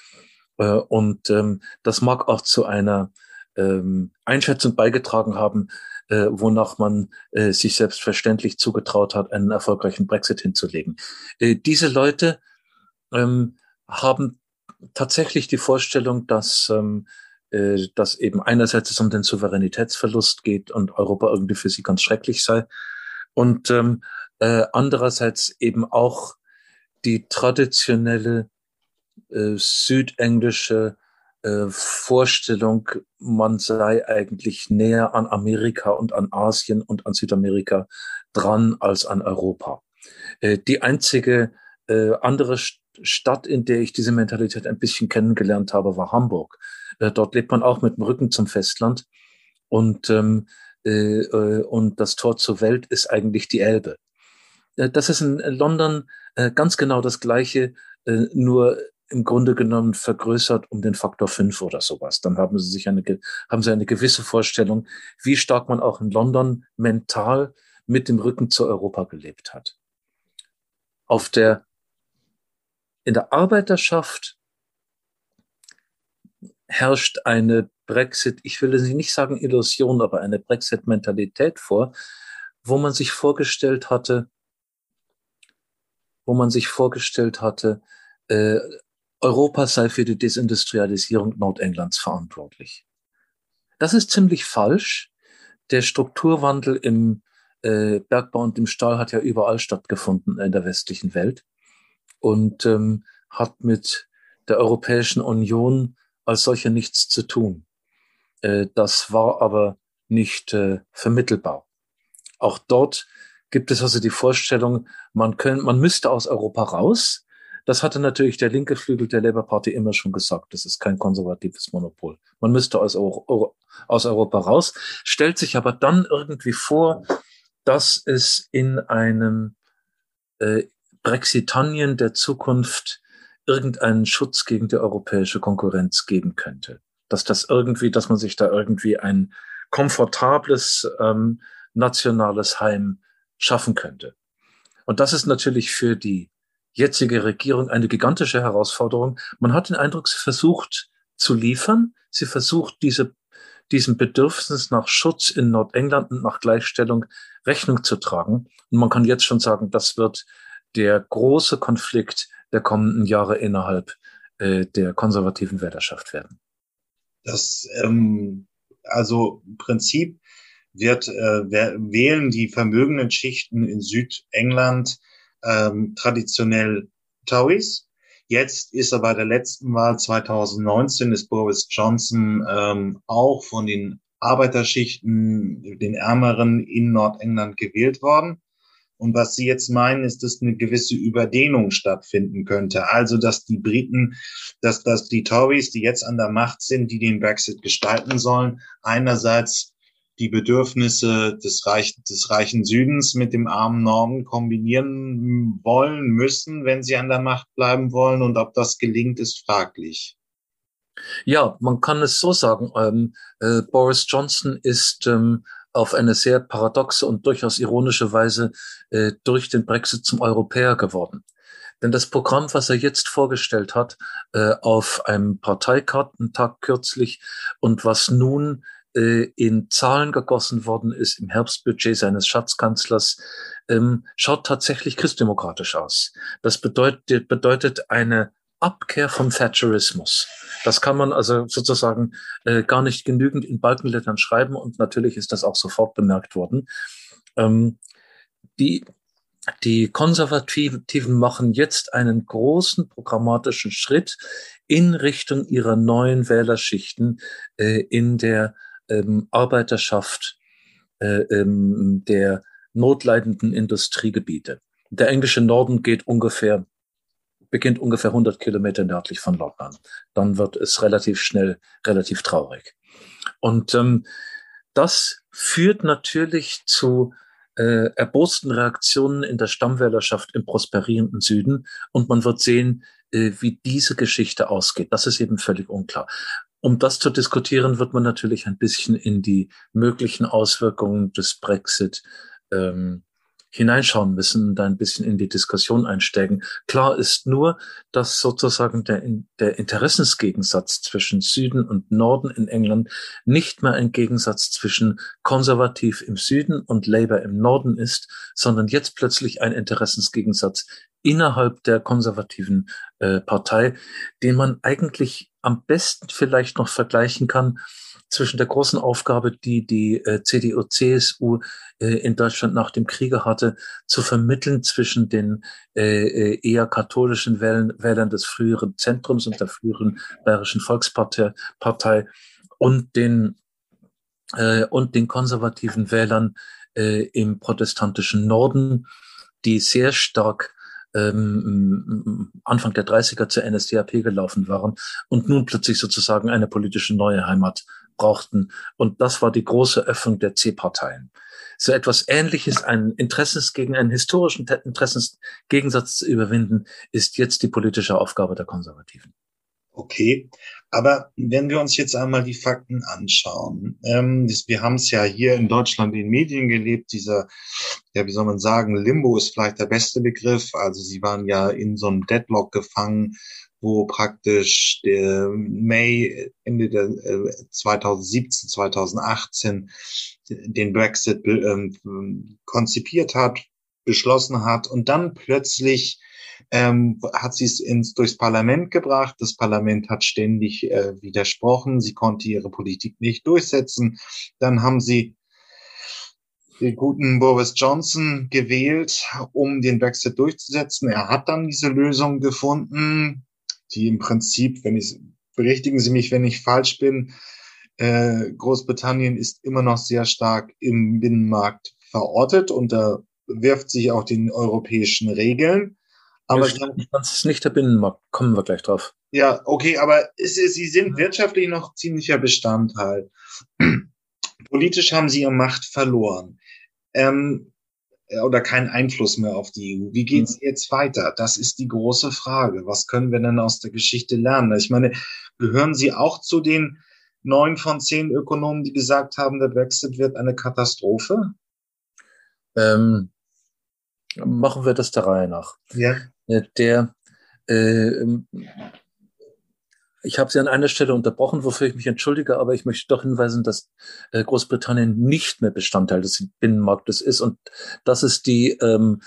Äh, und ähm, das mag auch zu einer ähm, Einschätzung beigetragen haben, äh, wonach man äh, sich selbstverständlich zugetraut hat, einen erfolgreichen Brexit hinzulegen. Äh, diese Leute ähm, haben tatsächlich die Vorstellung, dass ähm, äh, dass eben einerseits es um den Souveränitätsverlust geht und Europa irgendwie für sie ganz schrecklich sei und ähm, äh, andererseits eben auch die traditionelle äh, südenglische äh, Vorstellung, man sei eigentlich näher an Amerika und an Asien und an Südamerika dran als an Europa. Äh, die einzige äh, andere Stadt, in der ich diese Mentalität ein bisschen kennengelernt habe, war Hamburg. Äh, dort lebt man auch mit dem Rücken zum Festland und, ähm, äh, äh und das Tor zur Welt ist eigentlich die Elbe. Äh, das ist in London äh, ganz genau das Gleiche, äh, nur im Grunde genommen vergrößert um den Faktor fünf oder sowas. Dann haben sie sich eine, haben sie eine gewisse Vorstellung, wie stark man auch in London mental mit dem Rücken zu Europa gelebt hat. Auf der, in der Arbeiterschaft herrscht eine Brexit, ich will nicht sagen Illusion, aber eine Brexit-Mentalität vor, wo man sich vorgestellt hatte, wo man sich vorgestellt hatte, äh, Europa sei für die Desindustrialisierung Nordenglands verantwortlich. Das ist ziemlich falsch. Der Strukturwandel im äh, Bergbau und im Stahl hat ja überall stattgefunden in der westlichen Welt und ähm, hat mit der Europäischen Union als solcher nichts zu tun. Äh, das war aber nicht äh, vermittelbar. Auch dort gibt es also die Vorstellung, man, können, man müsste aus Europa raus, das hatte natürlich der linke Flügel der Labour Party immer schon gesagt. Das ist kein konservatives Monopol. Man müsste aus, Euro, aus Europa raus, stellt sich aber dann irgendwie vor, dass es in einem äh, Brexitanien der Zukunft irgendeinen Schutz gegen die europäische Konkurrenz geben könnte. Dass das irgendwie, dass man sich da irgendwie ein komfortables ähm, nationales Heim schaffen könnte. Und das ist natürlich für die jetzige Regierung eine gigantische Herausforderung. Man hat den Eindruck, sie versucht zu liefern. Sie versucht, diese, diesem Bedürfnis nach Schutz in Nordengland und nach Gleichstellung Rechnung zu tragen. Und man kann jetzt schon sagen, das wird der große Konflikt der kommenden Jahre innerhalb äh, der konservativen Wählerschaft werden. Das, ähm, also im Prinzip wird äh, wählen die vermögenden Schichten in Südengland ähm, traditionell Tories. Jetzt ist er bei der letzten Wahl 2019 ist Boris Johnson ähm, auch von den Arbeiterschichten, den Ärmeren in Nordengland gewählt worden. Und was Sie jetzt meinen, ist, dass eine gewisse Überdehnung stattfinden könnte. Also, dass die Briten, dass, dass die Tories, die jetzt an der Macht sind, die den Brexit gestalten sollen, einerseits die Bedürfnisse des, Reich, des reichen Südens mit dem armen Norden kombinieren wollen, müssen, wenn sie an der Macht bleiben wollen. Und ob das gelingt, ist fraglich. Ja, man kann es so sagen. Ähm, äh, Boris Johnson ist ähm, auf eine sehr paradoxe und durchaus ironische Weise äh, durch den Brexit zum Europäer geworden. Denn das Programm, was er jetzt vorgestellt hat, äh, auf einem Parteikartentag kürzlich und was nun äh, in Zahlen gegossen worden ist im Herbstbudget seines Schatzkanzlers, ähm, schaut tatsächlich christdemokratisch aus. Das bedeutet, bedeutet eine Abkehr vom Thatcherismus. Das kann man also sozusagen äh, gar nicht genügend in Balkenlettern schreiben und natürlich ist das auch sofort bemerkt worden. Ähm, die, die Konservativen machen jetzt einen großen programmatischen Schritt in Richtung ihrer neuen Wählerschichten äh, in der ähm, Arbeiterschaft äh, ähm, der notleidenden Industriegebiete. Der englische Norden geht ungefähr beginnt ungefähr 100 Kilometer nördlich von London. Dann wird es relativ schnell relativ traurig. Und ähm, das führt natürlich zu äh, erbosten Reaktionen in der Stammwählerschaft im prosperierenden Süden. Und man wird sehen, äh, wie diese Geschichte ausgeht. Das ist eben völlig unklar. Um das zu diskutieren, wird man natürlich ein bisschen in die möglichen Auswirkungen des Brexit ähm, hineinschauen müssen, da ein bisschen in die Diskussion einsteigen. Klar ist nur, dass sozusagen der, der Interessensgegensatz zwischen Süden und Norden in England nicht mehr ein Gegensatz zwischen konservativ im Süden und Labour im Norden ist, sondern jetzt plötzlich ein Interessensgegensatz innerhalb der konservativen äh, Partei, den man eigentlich am besten vielleicht noch vergleichen kann zwischen der großen Aufgabe, die die äh, CDU, CSU äh, in Deutschland nach dem Kriege hatte, zu vermitteln zwischen den äh, äh, eher katholischen Wählern, Wählern des früheren Zentrums und der früheren Bayerischen Volkspartei Partei und den äh, und den konservativen Wählern äh, im protestantischen Norden, die sehr stark ähm, Anfang der 30er zur NSDAP gelaufen waren und nun plötzlich sozusagen eine politische neue Heimat brauchten. Und das war die große Öffnung der C-Parteien. So etwas Ähnliches, einen Interessens gegen einen historischen Interessensgegensatz zu überwinden, ist jetzt die politische Aufgabe der Konservativen. Okay, aber wenn wir uns jetzt einmal die Fakten anschauen, ähm, wir haben es ja hier in Deutschland in Medien gelebt, dieser, ja, wie soll man sagen, Limbo ist vielleicht der beste Begriff. Also sie waren ja in so einem Deadlock gefangen wo praktisch der May Ende der äh, 2017, 2018 den Brexit ähm, konzipiert hat, beschlossen hat und dann plötzlich ähm, hat sie es ins, durchs Parlament gebracht. Das Parlament hat ständig äh, widersprochen. Sie konnte ihre Politik nicht durchsetzen. Dann haben sie den guten Boris Johnson gewählt, um den Brexit durchzusetzen. Er hat dann diese Lösung gefunden die im Prinzip, wenn ich, berichtigen Sie mich, wenn ich falsch bin, äh, Großbritannien ist immer noch sehr stark im Binnenmarkt verortet und da wirft sich auch den europäischen Regeln. Aber ja, das ist nicht der Binnenmarkt, kommen wir gleich drauf. Ja, okay, aber es, sie sind wirtschaftlich noch ziemlicher Bestandteil. Politisch haben sie ihre Macht verloren. Ähm, äh, oder keinen Einfluss mehr auf die EU. Wie geht's mhm. jetzt weiter? Das ist die große Frage. Was können wir denn aus der Geschichte lernen? Ich meine, gehören Sie auch zu den neun von zehn Ökonomen, die gesagt haben, der Brexit wird eine Katastrophe? Ähm, machen wir das der Reihe nach. Ja. Äh, der äh, ich habe Sie an einer Stelle unterbrochen, wofür ich mich entschuldige, aber ich möchte doch hinweisen, dass äh, Großbritannien nicht mehr Bestandteil des Binnenmarktes ist und das ist die ähm,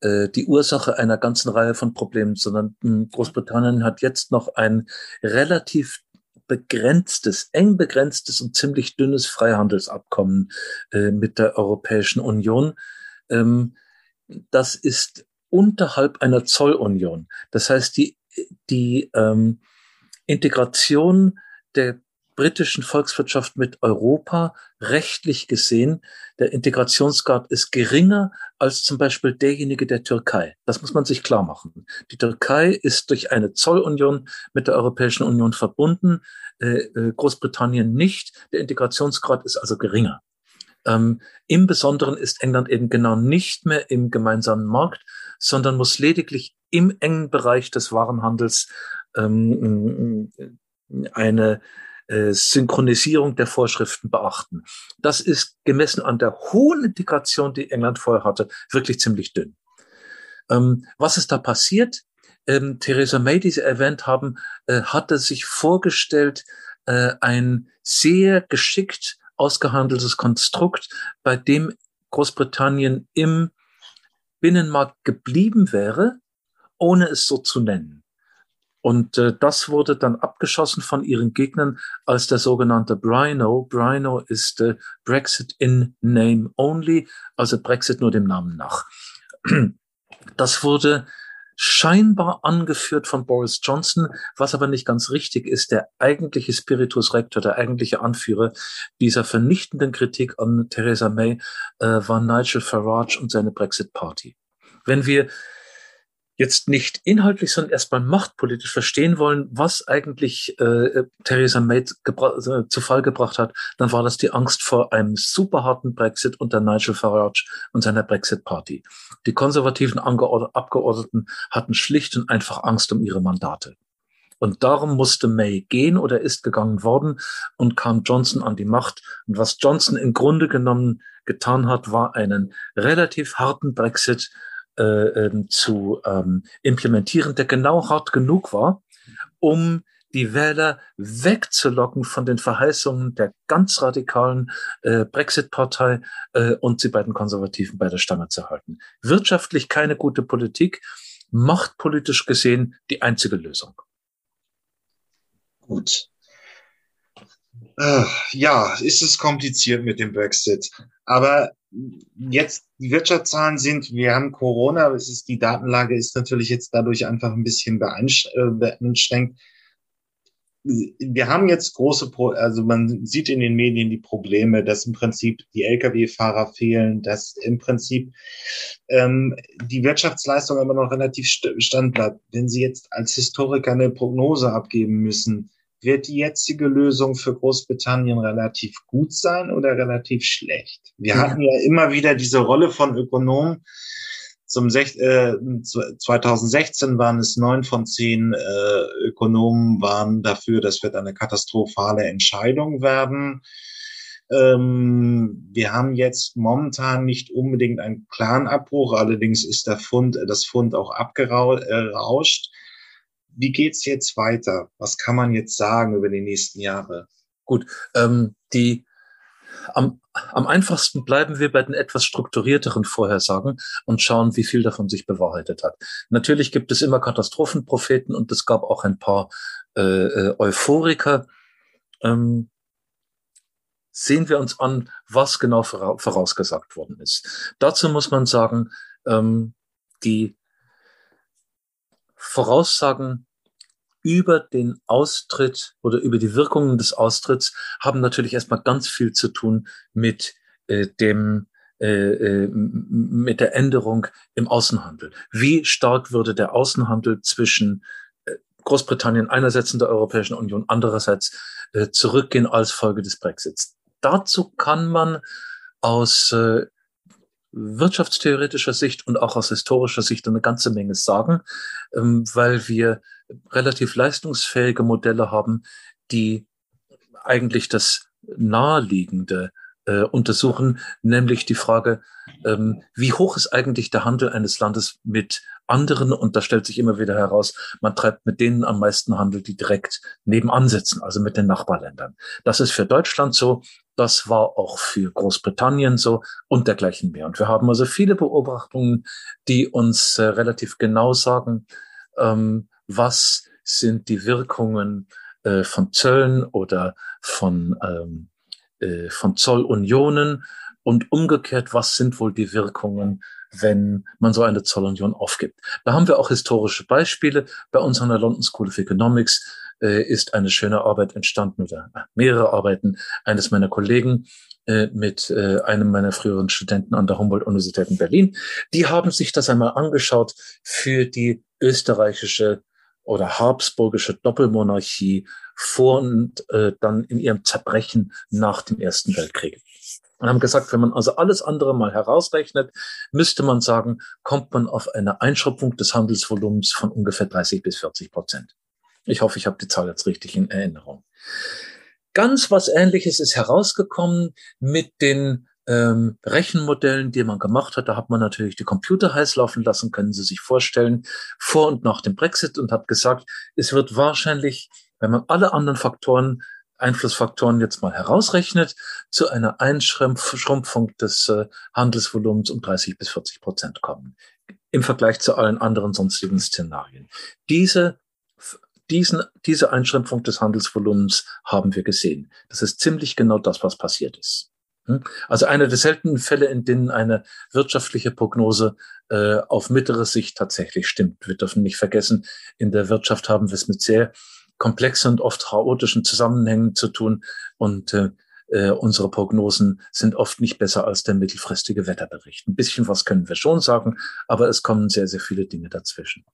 äh, die Ursache einer ganzen Reihe von Problemen, sondern hm, Großbritannien hat jetzt noch ein relativ begrenztes, eng begrenztes und ziemlich dünnes Freihandelsabkommen äh, mit der Europäischen Union. Ähm, das ist unterhalb einer Zollunion. Das heißt, die, die ähm, Integration der britischen Volkswirtschaft mit Europa rechtlich gesehen, der Integrationsgrad ist geringer als zum Beispiel derjenige der Türkei. Das muss man sich klar machen. Die Türkei ist durch eine Zollunion mit der Europäischen Union verbunden, äh, äh Großbritannien nicht. Der Integrationsgrad ist also geringer. Ähm, Im Besonderen ist England eben genau nicht mehr im gemeinsamen Markt, sondern muss lediglich im engen Bereich des Warenhandels ähm, eine äh, Synchronisierung der Vorschriften beachten. Das ist gemessen an der hohen Integration, die England vorher hatte, wirklich ziemlich dünn. Ähm, was ist da passiert? Ähm, Theresa May, die Sie erwähnt haben, äh, hatte sich vorgestellt, äh, ein sehr geschickt ausgehandeltes Konstrukt, bei dem Großbritannien im Binnenmarkt geblieben wäre, ohne es so zu nennen. Und äh, das wurde dann abgeschossen von ihren Gegnern als der sogenannte Brino. Brino ist äh, Brexit in Name Only, also Brexit nur dem Namen nach. Das wurde scheinbar angeführt von Boris Johnson, was aber nicht ganz richtig ist. Der eigentliche Spiritus Rector, der eigentliche Anführer dieser vernichtenden Kritik an Theresa May äh, war Nigel Farage und seine Brexit Party. Wenn wir jetzt nicht inhaltlich, sondern erstmal machtpolitisch verstehen wollen, was eigentlich äh, Theresa May äh, zu Fall gebracht hat, dann war das die Angst vor einem super harten Brexit unter Nigel Farage und seiner Brexit-Party. Die konservativen Abgeordneten hatten schlicht und einfach Angst um ihre Mandate. Und darum musste May gehen oder ist gegangen worden und kam Johnson an die Macht. Und was Johnson im Grunde genommen getan hat, war einen relativ harten Brexit äh, ähm, zu ähm, implementieren, der genau hart genug war, um die Wähler wegzulocken von den Verheißungen der ganz radikalen äh, Brexit-Partei äh, und sie bei den Konservativen bei der Stange zu halten. Wirtschaftlich keine gute Politik, machtpolitisch gesehen die einzige Lösung. Gut. Äh, ja, ist es kompliziert mit dem Brexit. Aber jetzt die Wirtschaftszahlen sind, wir haben Corona, es ist die Datenlage ist natürlich jetzt dadurch einfach ein bisschen beeinschränkt. Wir haben jetzt große, Pro also man sieht in den Medien die Probleme, dass im Prinzip die Lkw-Fahrer fehlen, dass im Prinzip ähm, die Wirtschaftsleistung aber noch relativ stand bleibt. Wenn Sie jetzt als Historiker eine Prognose abgeben müssen, wird die jetzige Lösung für Großbritannien relativ gut sein oder relativ schlecht? Wir ja. hatten ja immer wieder diese Rolle von Ökonomen. Zum äh, 2016 waren es neun von zehn äh, Ökonomen waren dafür, das wird eine katastrophale Entscheidung werden. Ähm, wir haben jetzt momentan nicht unbedingt einen klaren Abbruch, allerdings ist der Fund, das Fund auch abgerauscht. Wie geht's jetzt weiter? Was kann man jetzt sagen über die nächsten Jahre? Gut, ähm, die am, am einfachsten bleiben wir bei den etwas strukturierteren Vorhersagen und schauen, wie viel davon sich bewahrheitet hat. Natürlich gibt es immer Katastrophenpropheten und es gab auch ein paar äh, äh Euphoriker. Ähm, sehen wir uns an, was genau vorausgesagt worden ist. Dazu muss man sagen, ähm, die Voraussagen über den Austritt oder über die Wirkungen des Austritts haben natürlich erstmal ganz viel zu tun mit äh, dem äh, äh mit der Änderung im Außenhandel. Wie stark würde der Außenhandel zwischen äh, Großbritannien einerseits in der Europäischen Union, andererseits zurückgehen als Folge des Brexits? Dazu kann man aus wirtschaftstheoretischer Sicht und auch aus historischer Sicht eine ganze Menge sagen, ähm, weil wir relativ leistungsfähige Modelle haben, die eigentlich das Naheliegende äh, untersuchen, nämlich die Frage, ähm, wie hoch ist eigentlich der Handel eines Landes mit anderen? Und da stellt sich immer wieder heraus, man treibt mit denen am meisten Handel, die direkt nebenan sitzen, also mit den Nachbarländern. Das ist für Deutschland so, das war auch für Großbritannien so und dergleichen mehr. Und wir haben also viele Beobachtungen, die uns äh, relativ genau sagen, ähm, was sind die Wirkungen äh, von Zöllen oder von, ähm, äh, von Zollunionen und umgekehrt, was sind wohl die Wirkungen, wenn man so eine Zollunion aufgibt. Da haben wir auch historische Beispiele. Bei uns an der London School of Economics äh, ist eine schöne Arbeit entstanden oder äh, mehrere Arbeiten eines meiner Kollegen äh, mit äh, einem meiner früheren Studenten an der Humboldt-Universität in Berlin. Die haben sich das einmal angeschaut für die österreichische oder habsburgische Doppelmonarchie vor und äh, dann in ihrem Zerbrechen nach dem Ersten Weltkrieg. Und haben gesagt, wenn man also alles andere mal herausrechnet, müsste man sagen, kommt man auf eine Einschrumpfung des Handelsvolumens von ungefähr 30 bis 40 Prozent. Ich hoffe, ich habe die Zahl jetzt richtig in Erinnerung. Ganz was Ähnliches ist herausgekommen mit den ähm, Rechenmodellen, die man gemacht hat. Da hat man natürlich die Computer heiß laufen lassen, können Sie sich vorstellen, vor und nach dem Brexit und hat gesagt, es wird wahrscheinlich, wenn man alle anderen Faktoren Einflussfaktoren jetzt mal herausrechnet, zu einer Einschrumpfung des äh, Handelsvolumens um 30 bis 40 Prozent kommen im Vergleich zu allen anderen sonstigen Szenarien. Diese diesen, diese Einschränkung des Handelsvolumens haben wir gesehen. Das ist ziemlich genau das, was passiert ist. Hm? Also einer der seltenen Fälle, in denen eine wirtschaftliche Prognose äh, auf mittlere Sicht tatsächlich stimmt. Wir dürfen nicht vergessen, in der Wirtschaft haben wir es mit sehr komplexen und oft chaotischen Zusammenhängen zu tun und äh, äh, unsere Prognosen sind oft nicht besser als der mittelfristige Wetterbericht. Ein bisschen was können wir schon sagen, aber es kommen sehr, sehr viele Dinge dazwischen.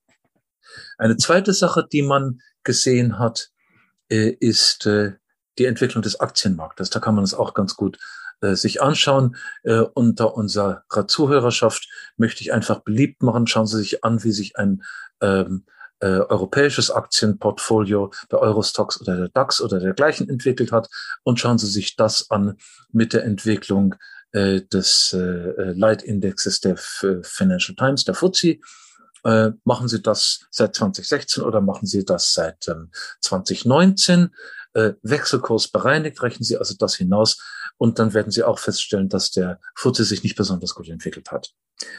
Eine zweite Sache, die man gesehen hat, äh, ist äh, die Entwicklung des Aktienmarktes. Da kann man es auch ganz gut äh, sich anschauen. unter unserer Zuhörerschaft möchte ich einfach beliebt machen. Schauen Sie sich an, wie sich ein ähm, äh, europäisches Aktienportfolio der Eurostox oder der DAX oder dergleichen entwickelt hat und schauen Sie sich das an mit der Entwicklung äh, des äh, Leitindexes der Financial Times, der FTSE äh, machen Sie das seit 2016 oder machen Sie das seit ähm, 2019? Äh, Wechselkurs bereinigt, rechnen Sie also das hinaus und dann werden Sie auch feststellen, dass der FTSE sich nicht besonders gut entwickelt hat.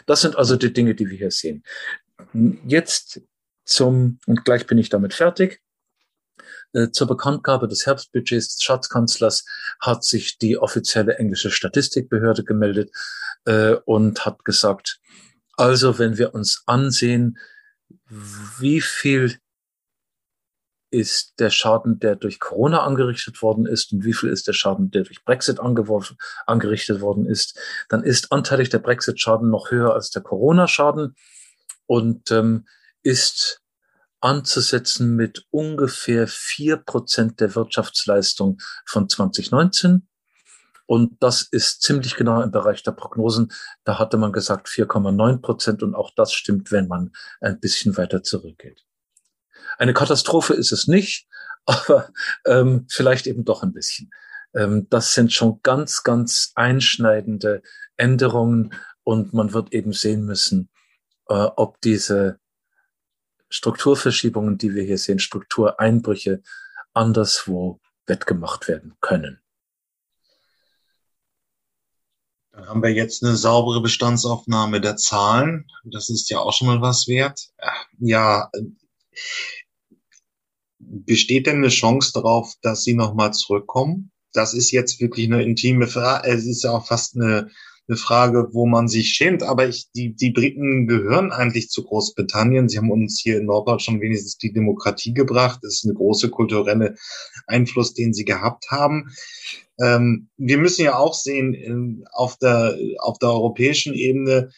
Das sind also die Dinge, die wir hier sehen. Jetzt zum, und gleich bin ich damit fertig, äh, zur Bekanntgabe des Herbstbudgets des Schatzkanzlers hat sich die offizielle englische Statistikbehörde gemeldet äh, und hat gesagt, also wenn wir uns ansehen, wie viel ist der Schaden, der durch Corona angerichtet worden ist und wie viel ist der Schaden, der durch Brexit angerichtet worden ist, dann ist anteilig der Brexit-Schaden noch höher als der Corona-Schaden und ähm, ist anzusetzen mit ungefähr vier Prozent der Wirtschaftsleistung von 2019 und das ist ziemlich genau im Bereich der Prognosen. Da hatte man gesagt 4,9 Prozent und auch das stimmt, wenn man ein bisschen weiter zurückgeht. Eine Katastrophe ist es nicht, aber ähm, vielleicht eben doch ein bisschen. Ähm, das sind schon ganz, ganz einschneidende Änderungen und man wird eben sehen müssen, äh, ob diese Strukturverschiebungen, die wir hier sehen, Struktureinbrüche anderswo wettgemacht werden können. Dann haben wir jetzt eine saubere Bestandsaufnahme der Zahlen. Das ist ja auch schon mal was wert. Ja, besteht denn eine Chance darauf, dass Sie nochmal zurückkommen? Das ist jetzt wirklich eine intime Frage. Es ist ja auch fast eine eine Frage, wo man sich schämt. Aber ich, die, die Briten gehören eigentlich zu Großbritannien. Sie haben uns hier in Norddeutschland schon wenigstens die Demokratie gebracht. Das ist eine große kulturelle Einfluss, den sie gehabt haben. Ähm, wir müssen ja auch sehen, ähm, auf der, auf der europäischen Ebene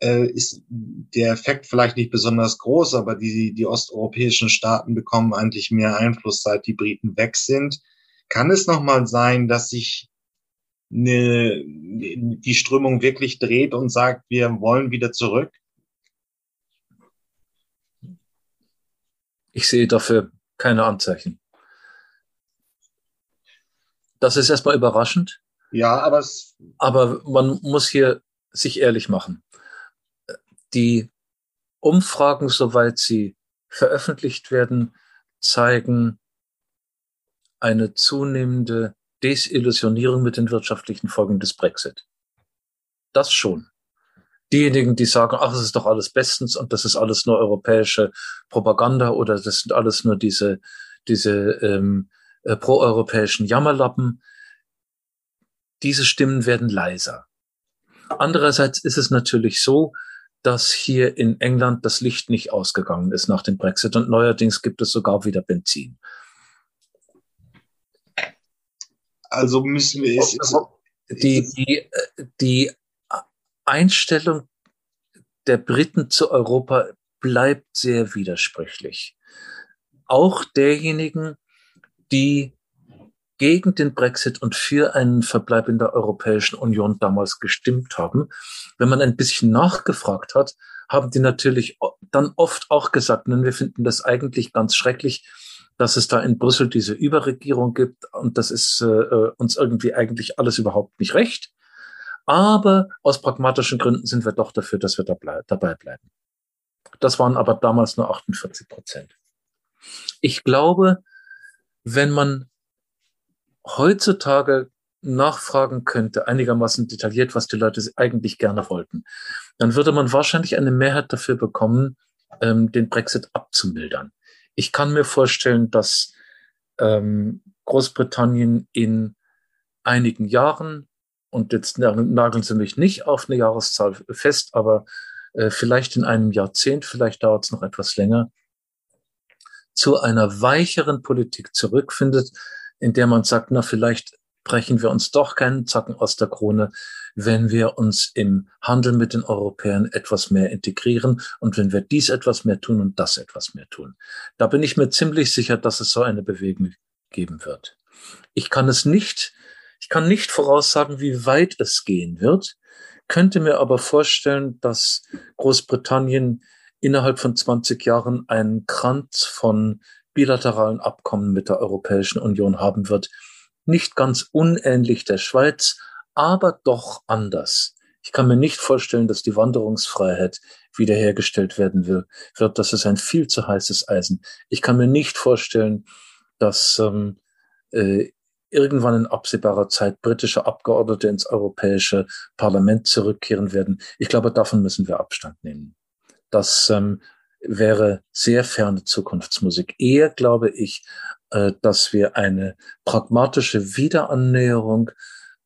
äh, ist der Effekt vielleicht nicht besonders groß, aber die, die osteuropäischen Staaten bekommen eigentlich mehr Einfluss, seit die Briten weg sind. Kann es nochmal sein, dass sich eine, die Strömung wirklich dreht und sagt, wir wollen wieder zurück? Ich sehe dafür keine Anzeichen. Das ist erstmal überraschend. Ja, aber es aber man muss hier sich ehrlich machen. Die Umfragen, soweit sie veröffentlicht werden, zeigen eine zunehmende Desillusionierung mit den wirtschaftlichen Folgen des Brexit. Das schon. Diejenigen, die sagen, ach, es ist doch alles bestens und das ist alles nur europäische Propaganda oder das sind alles nur diese, diese ähm, äh, proeuropäischen Jammerlappen, diese Stimmen werden leiser. Andererseits ist es natürlich so, dass hier in England das Licht nicht ausgegangen ist nach dem Brexit und neuerdings gibt es sogar wieder Benzin. Also müssen wir es. Die, die, die Einstellung der Briten zu Europa bleibt sehr widersprüchlich. Auch derjenigen, die gegen den Brexit und für einen Verbleib in der Europäischen Union damals gestimmt haben. Wenn man ein bisschen nachgefragt hat, haben die natürlich dann oft auch gesagt, nein, wir finden das eigentlich ganz schrecklich, dass es da in Brüssel diese Überregierung gibt und das ist äh, äh uns irgendwie eigentlich alles überhaupt nicht recht. Aber aus pragmatischen Gründen sind wir doch dafür, dass wir da blei dabei bleiben. Das waren aber damals nur 48 Prozent. Ich glaube, wenn man heutzutage nachfragen könnte, einigermaßen detailliert, was die Leute eigentlich gerne wollten, dann würde man wahrscheinlich eine Mehrheit dafür bekommen, ähm, den Brexit abzumildern. Ich kann mir vorstellen, dass ähm, Großbritannien in einigen Jahren, und jetzt nageln Sie mich nicht auf eine Jahreszahl fest, aber äh, vielleicht in einem Jahrzehnt, vielleicht dauert es noch etwas länger, zu einer weicheren Politik zurückfindet, in der man sagt, na, vielleicht brechen wir uns doch keinen Zacken aus der Krone, wenn wir uns im Handel mit den Europäern etwas mehr integrieren und wenn wir dies etwas mehr tun und das etwas mehr tun. Da bin ich mir ziemlich sicher, dass es so eine Bewegung geben wird. Ich kann es nicht, ich kann nicht voraussagen, wie weit es gehen wird, könnte mir aber vorstellen, dass Großbritannien innerhalb von 20 Jahren einen Kranz von bilateralen Abkommen mit der Europäischen Union haben wird. Nicht ganz unähnlich der Schweiz, aber doch anders. Ich kann mir nicht vorstellen, dass die Wanderungsfreiheit wiederhergestellt werden will, wird. Das ist ein viel zu heißes Eisen. Ich kann mir nicht vorstellen, dass ähm, äh, irgendwann in absehbarer Zeit britische Abgeordnete ins Europäische Parlament zurückkehren werden. Ich glaube, davon müssen wir Abstand nehmen. Das ähm, wäre sehr ferne Zukunftsmusik. Eher glaube ich, äh, dass wir eine pragmatische Wiederannäherung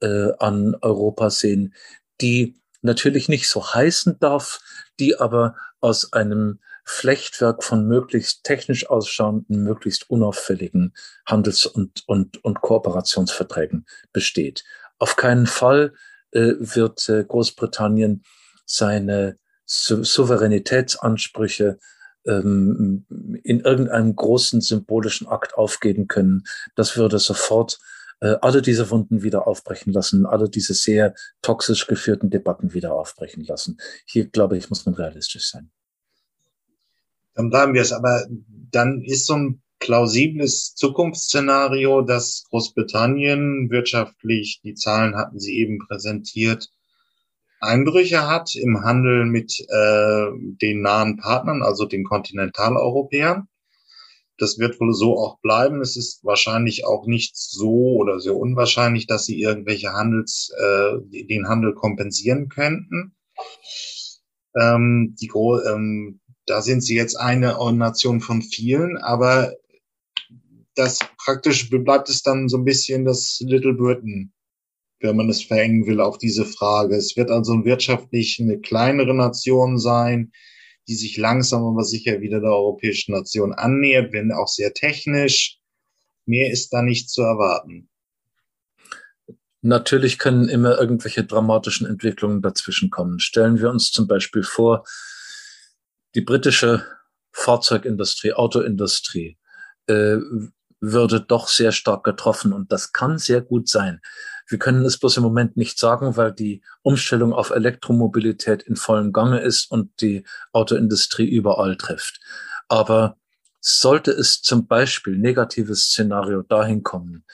äh, an Europa sehen, die natürlich nicht so heißen darf, die aber aus einem Flechtwerk von möglichst technisch ausschauenden, möglichst unauffälligen Handels- und, und, und Kooperationsverträgen besteht. Auf keinen Fall äh, wird äh, Großbritannien seine Souveränitätsansprüche ähm, in irgendeinem großen symbolischen Akt aufgeben können. Das würde sofort äh, alle diese Wunden wieder aufbrechen lassen, alle diese sehr toxisch geführten Debatten wieder aufbrechen lassen. Hier, glaube ich, muss man realistisch sein. Dann bleiben wir es. Aber dann ist so ein plausibles Zukunftsszenario, dass Großbritannien wirtschaftlich, die Zahlen hatten Sie eben präsentiert, Einbrüche hat im Handel mit äh, den nahen Partnern, also den Kontinentaleuropäern. Das wird wohl so auch bleiben. Es ist wahrscheinlich auch nicht so oder sehr unwahrscheinlich, dass sie irgendwelche Handels, äh, den Handel kompensieren könnten. Ähm, die, ähm, da sind sie jetzt eine Nation von vielen, aber das praktisch bleibt es dann so ein bisschen das Little Britain wenn man es verengen will, auf diese Frage. Es wird also wirtschaftlich eine kleinere Nation sein, die sich langsam aber sicher wieder der europäischen Nation annähert, wenn auch sehr technisch. Mehr ist da nicht zu erwarten. Natürlich können immer irgendwelche dramatischen Entwicklungen dazwischen kommen. Stellen wir uns zum Beispiel vor, die britische Fahrzeugindustrie, Autoindustrie äh, würde doch sehr stark getroffen und das kann sehr gut sein Wir können es bloß im Moment nicht sagen, weil die Umstellung auf Elektromobilität in vollem Gange ist und die Autoindustrie überall trifft. Aber sollte es zum Beispiel negatives Szenario dahin kommen,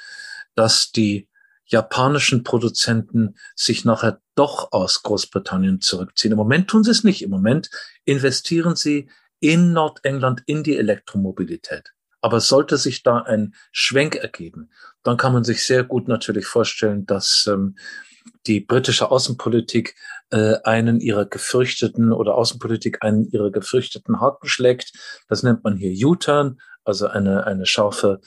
dass die japanischen Produzenten sich nachher doch aus Großbritannien zurückziehen. Im Moment tun sie es nicht. Im Moment investieren sie in Nordengland in die Elektromobilität. Aber sollte sich da ein Schwenk ergeben, dann kann man sich sehr gut natürlich vorstellen, dass ähm, die britische Außenpolitik äh, einen ihrer gefürchteten oder Außenpolitik einen ihrer gefürchteten Haken schlägt. Das nennt man hier U-Turn, also eine, eine scharfe,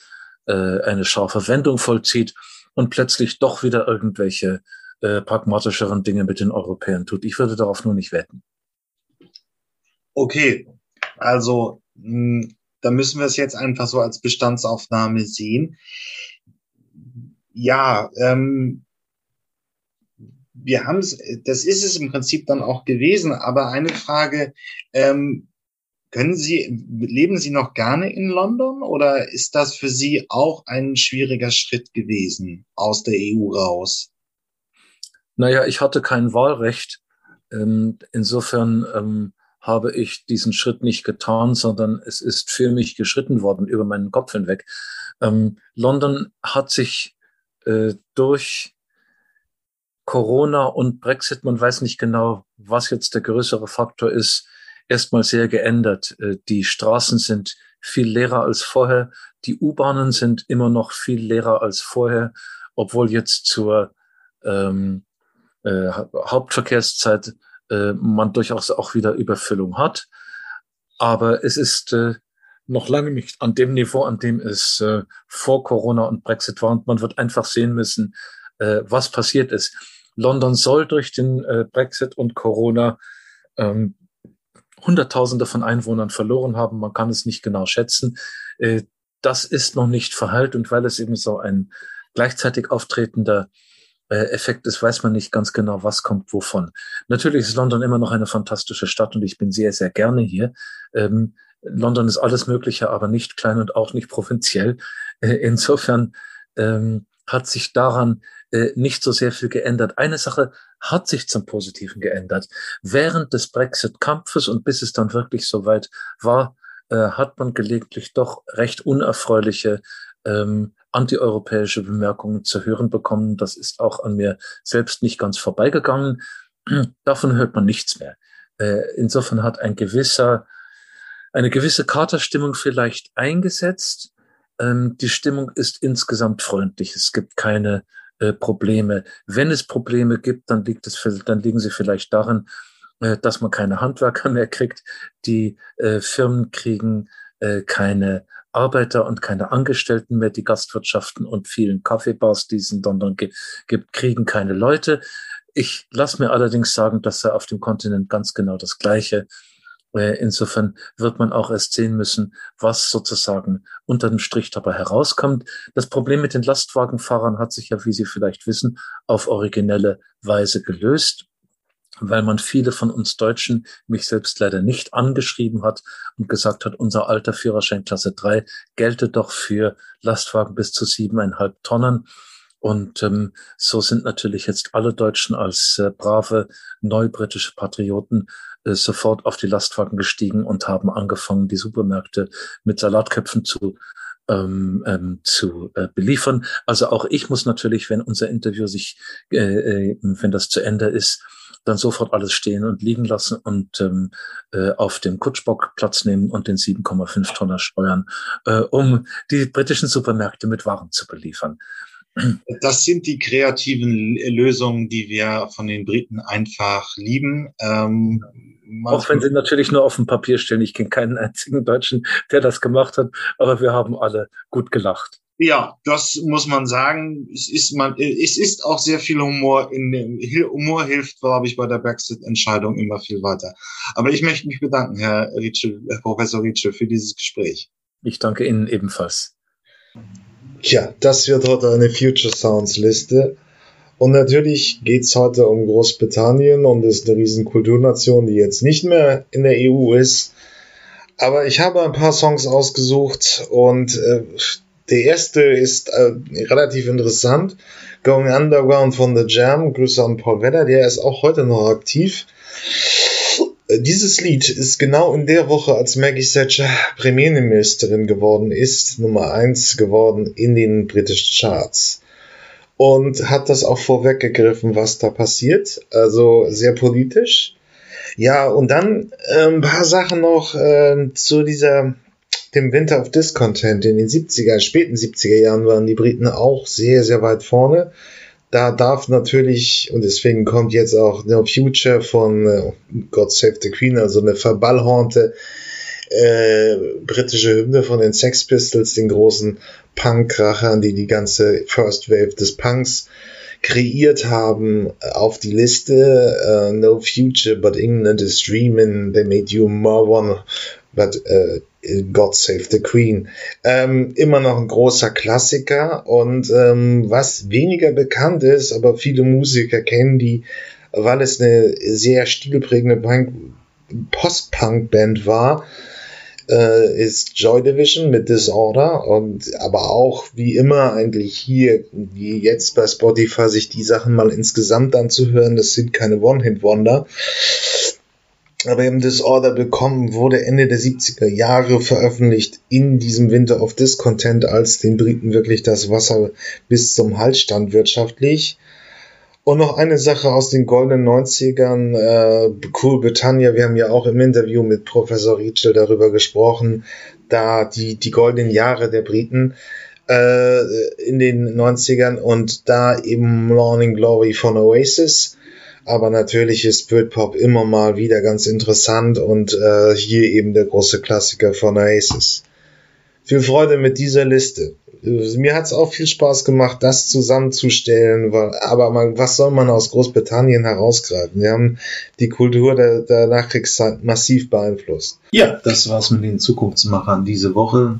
äh, eine scharfe Wendung vollzieht und plötzlich doch wieder irgendwelche äh, pragmatischeren Dinge mit den Europäern tut. Ich würde darauf nur nicht wetten. Okay, also mh, hm, da müssen wir es jetzt einfach so als Bestandsaufnahme sehen. Ja, ähm, wir haben es, das ist es im Prinzip dann auch gewesen. Aber eine Frage, ähm, können Sie, leben Sie noch gerne in London oder ist das für Sie auch ein schwieriger Schritt gewesen aus der EU raus? Naja, ich hatte kein Wahlrecht. Ähm, insofern ähm, habe ich diesen Schritt nicht getan, sondern es ist für mich geschritten worden über meinen Kopf hinweg. Ähm, London hat sich äh, durch Corona und Brexit, man weiß nicht genau, was jetzt der größere Faktor ist, erstmal sehr geändert. Äh, die Straßen sind viel leerer als vorher. Die U-Bahnen sind immer noch viel leerer als vorher, obwohl jetzt zur ähm, äh, Hauptverkehrszeit äh, man durchaus auch wieder Überfüllung hat. Aber es ist äh, noch lange nicht an dem Niveau, an dem es äh, vor Corona und Brexit war. Und man wird einfach sehen müssen, äh, was passiert ist. London soll durch den äh, Brexit und Corona ähm, Hunderttausende von Einwohnern verloren haben. Man kann es nicht genau schätzen. Äh, das ist noch nicht verheilt und weil es eben so ein gleichzeitig auftretender äh, Effekt ist, weiß man nicht ganz genau, was kommt wovon. Natürlich ist London immer noch eine fantastische Stadt und ich bin sehr, sehr gerne hier. Ähm, London ist alles Mögliche, aber nicht klein und auch nicht provinziell. Äh, insofern ähm, hat sich daran äh, nicht so sehr viel geändert. Eine Sache hat sich zum Positiven geändert. Während des Brexit-Kampfes und bis es dann wirklich soweit war, äh, hat man gelegentlich doch recht unerfreuliche ähm, antieuropäische Bemerkungen zu hören bekommen. Das ist auch an mir selbst nicht ganz vorbeigegangen. Davon hört man nichts mehr. Äh, insofern hat ein gewisser, eine gewisse Katerstimmung vielleicht eingesetzt. Ähm, die Stimmung ist insgesamt freundlich. Es gibt keine äh, Probleme. Wenn es Probleme gibt, dann liegt es, dann liegen sie vielleicht darin, äh, dass man keine Handwerker mehr kriegt. Die äh, Firmen kriegen äh, keine Arbeiter und keine Angestellten mehr. Die Gastwirtschaften und vielen Kaffeebars, die es in London gibt, kriegen keine Leute. Ich lasse mir allerdings sagen, dass er auf dem Kontinent ganz genau das Gleiche Insofern wird man auch erst sehen müssen, was sozusagen unter dem Strich dabei herauskommt. Das Problem mit den Lastwagenfahrern hat sich ja, wie Sie vielleicht wissen, auf originelle Weise gelöst weil man viele von uns Deutschen, mich selbst leider nicht angeschrieben hat und gesagt hat, unser alter Führerschein Klasse 3 gelte doch für Lastwagen bis zu siebeneinhalb Tonnen. Und ähm, so sind natürlich jetzt alle Deutschen als äh, brave neubritische Patrioten äh, sofort auf die Lastwagen gestiegen und haben angefangen, die Supermärkte mit Salatköpfen zu ähm, ähm, zu äh, beliefern. Also auch ich muss natürlich, wenn unser Interview sich, äh, äh, wenn das zu Ende ist, dann sofort alles stehen und liegen lassen und ähm, äh, auf dem Kutschbock Platz nehmen und den 7,5 Tonner steuern, äh, um die britischen Supermärkte mit Waren zu beliefern. Das sind die kreativen Lösungen, die wir von den Briten einfach lieben. Ähm, auch wenn sie natürlich nur auf dem Papier stehen. Ich kenne keinen einzigen Deutschen, der das gemacht hat, aber wir haben alle gut gelacht. Ja, das muss man sagen. Es ist, man, es ist auch sehr viel Humor. In dem, Humor hilft, glaube ich, bei der Brexit-Entscheidung immer viel weiter. Aber ich möchte mich bedanken, Herr, Rietschel, Herr Professor Rietschel, für dieses Gespräch. Ich danke Ihnen ebenfalls. Tja, das wird heute eine Future Sounds Liste. Und natürlich geht's heute um Großbritannien und ist eine riesen Kulturnation, die jetzt nicht mehr in der EU ist. Aber ich habe ein paar Songs ausgesucht und äh, der erste ist äh, relativ interessant. Going Underground von The Jam. Grüße an Paul Weller, der ist auch heute noch aktiv. Dieses Lied ist genau in der Woche, als Maggie Thatcher Premierministerin geworden ist, Nummer eins geworden in den britischen Charts. Und hat das auch vorweggegriffen, was da passiert. Also sehr politisch. Ja, und dann äh, ein paar Sachen noch äh, zu dieser dem Winter of Discontent in den 70er, späten 70er Jahren waren die Briten auch sehr, sehr weit vorne. Da darf natürlich, und deswegen kommt jetzt auch No Future von äh, God Save the Queen, also eine verballhornte äh, britische Hymne von den Sex Pistols, den großen Punkkrachern, die die ganze First Wave des Punks kreiert haben, auf die Liste. Uh, no Future, but England is dreaming. They made you more one, but uh, God Save the Queen. Ähm, immer noch ein großer Klassiker und ähm, was weniger bekannt ist, aber viele Musiker kennen die, weil es eine sehr stilprägende Post-Punk-Band war, äh, ist Joy Division mit Disorder und aber auch wie immer eigentlich hier, wie jetzt bei Spotify, sich die Sachen mal insgesamt anzuhören, das sind keine One-Hit-Wonder aber eben Disorder bekommen wurde Ende der 70er Jahre veröffentlicht in diesem Winter of Discontent, als den Briten wirklich das Wasser bis zum Hals stand wirtschaftlich. Und noch eine Sache aus den goldenen 90ern, äh, Cool Britannia, wir haben ja auch im Interview mit Professor Rietschel darüber gesprochen, da die, die goldenen Jahre der Briten äh, in den 90ern und da eben Morning Glory von Oasis aber natürlich ist Britpop immer mal wieder ganz interessant und äh, hier eben der große Klassiker von Oasis. Viel Freude mit dieser Liste. Mir hat es auch viel Spaß gemacht, das zusammenzustellen, weil, aber man, was soll man aus Großbritannien herausgreifen? Wir haben die Kultur der, der Nachkriegszeit massiv beeinflusst. Ja, das war's mit den Zukunftsmachern diese Woche.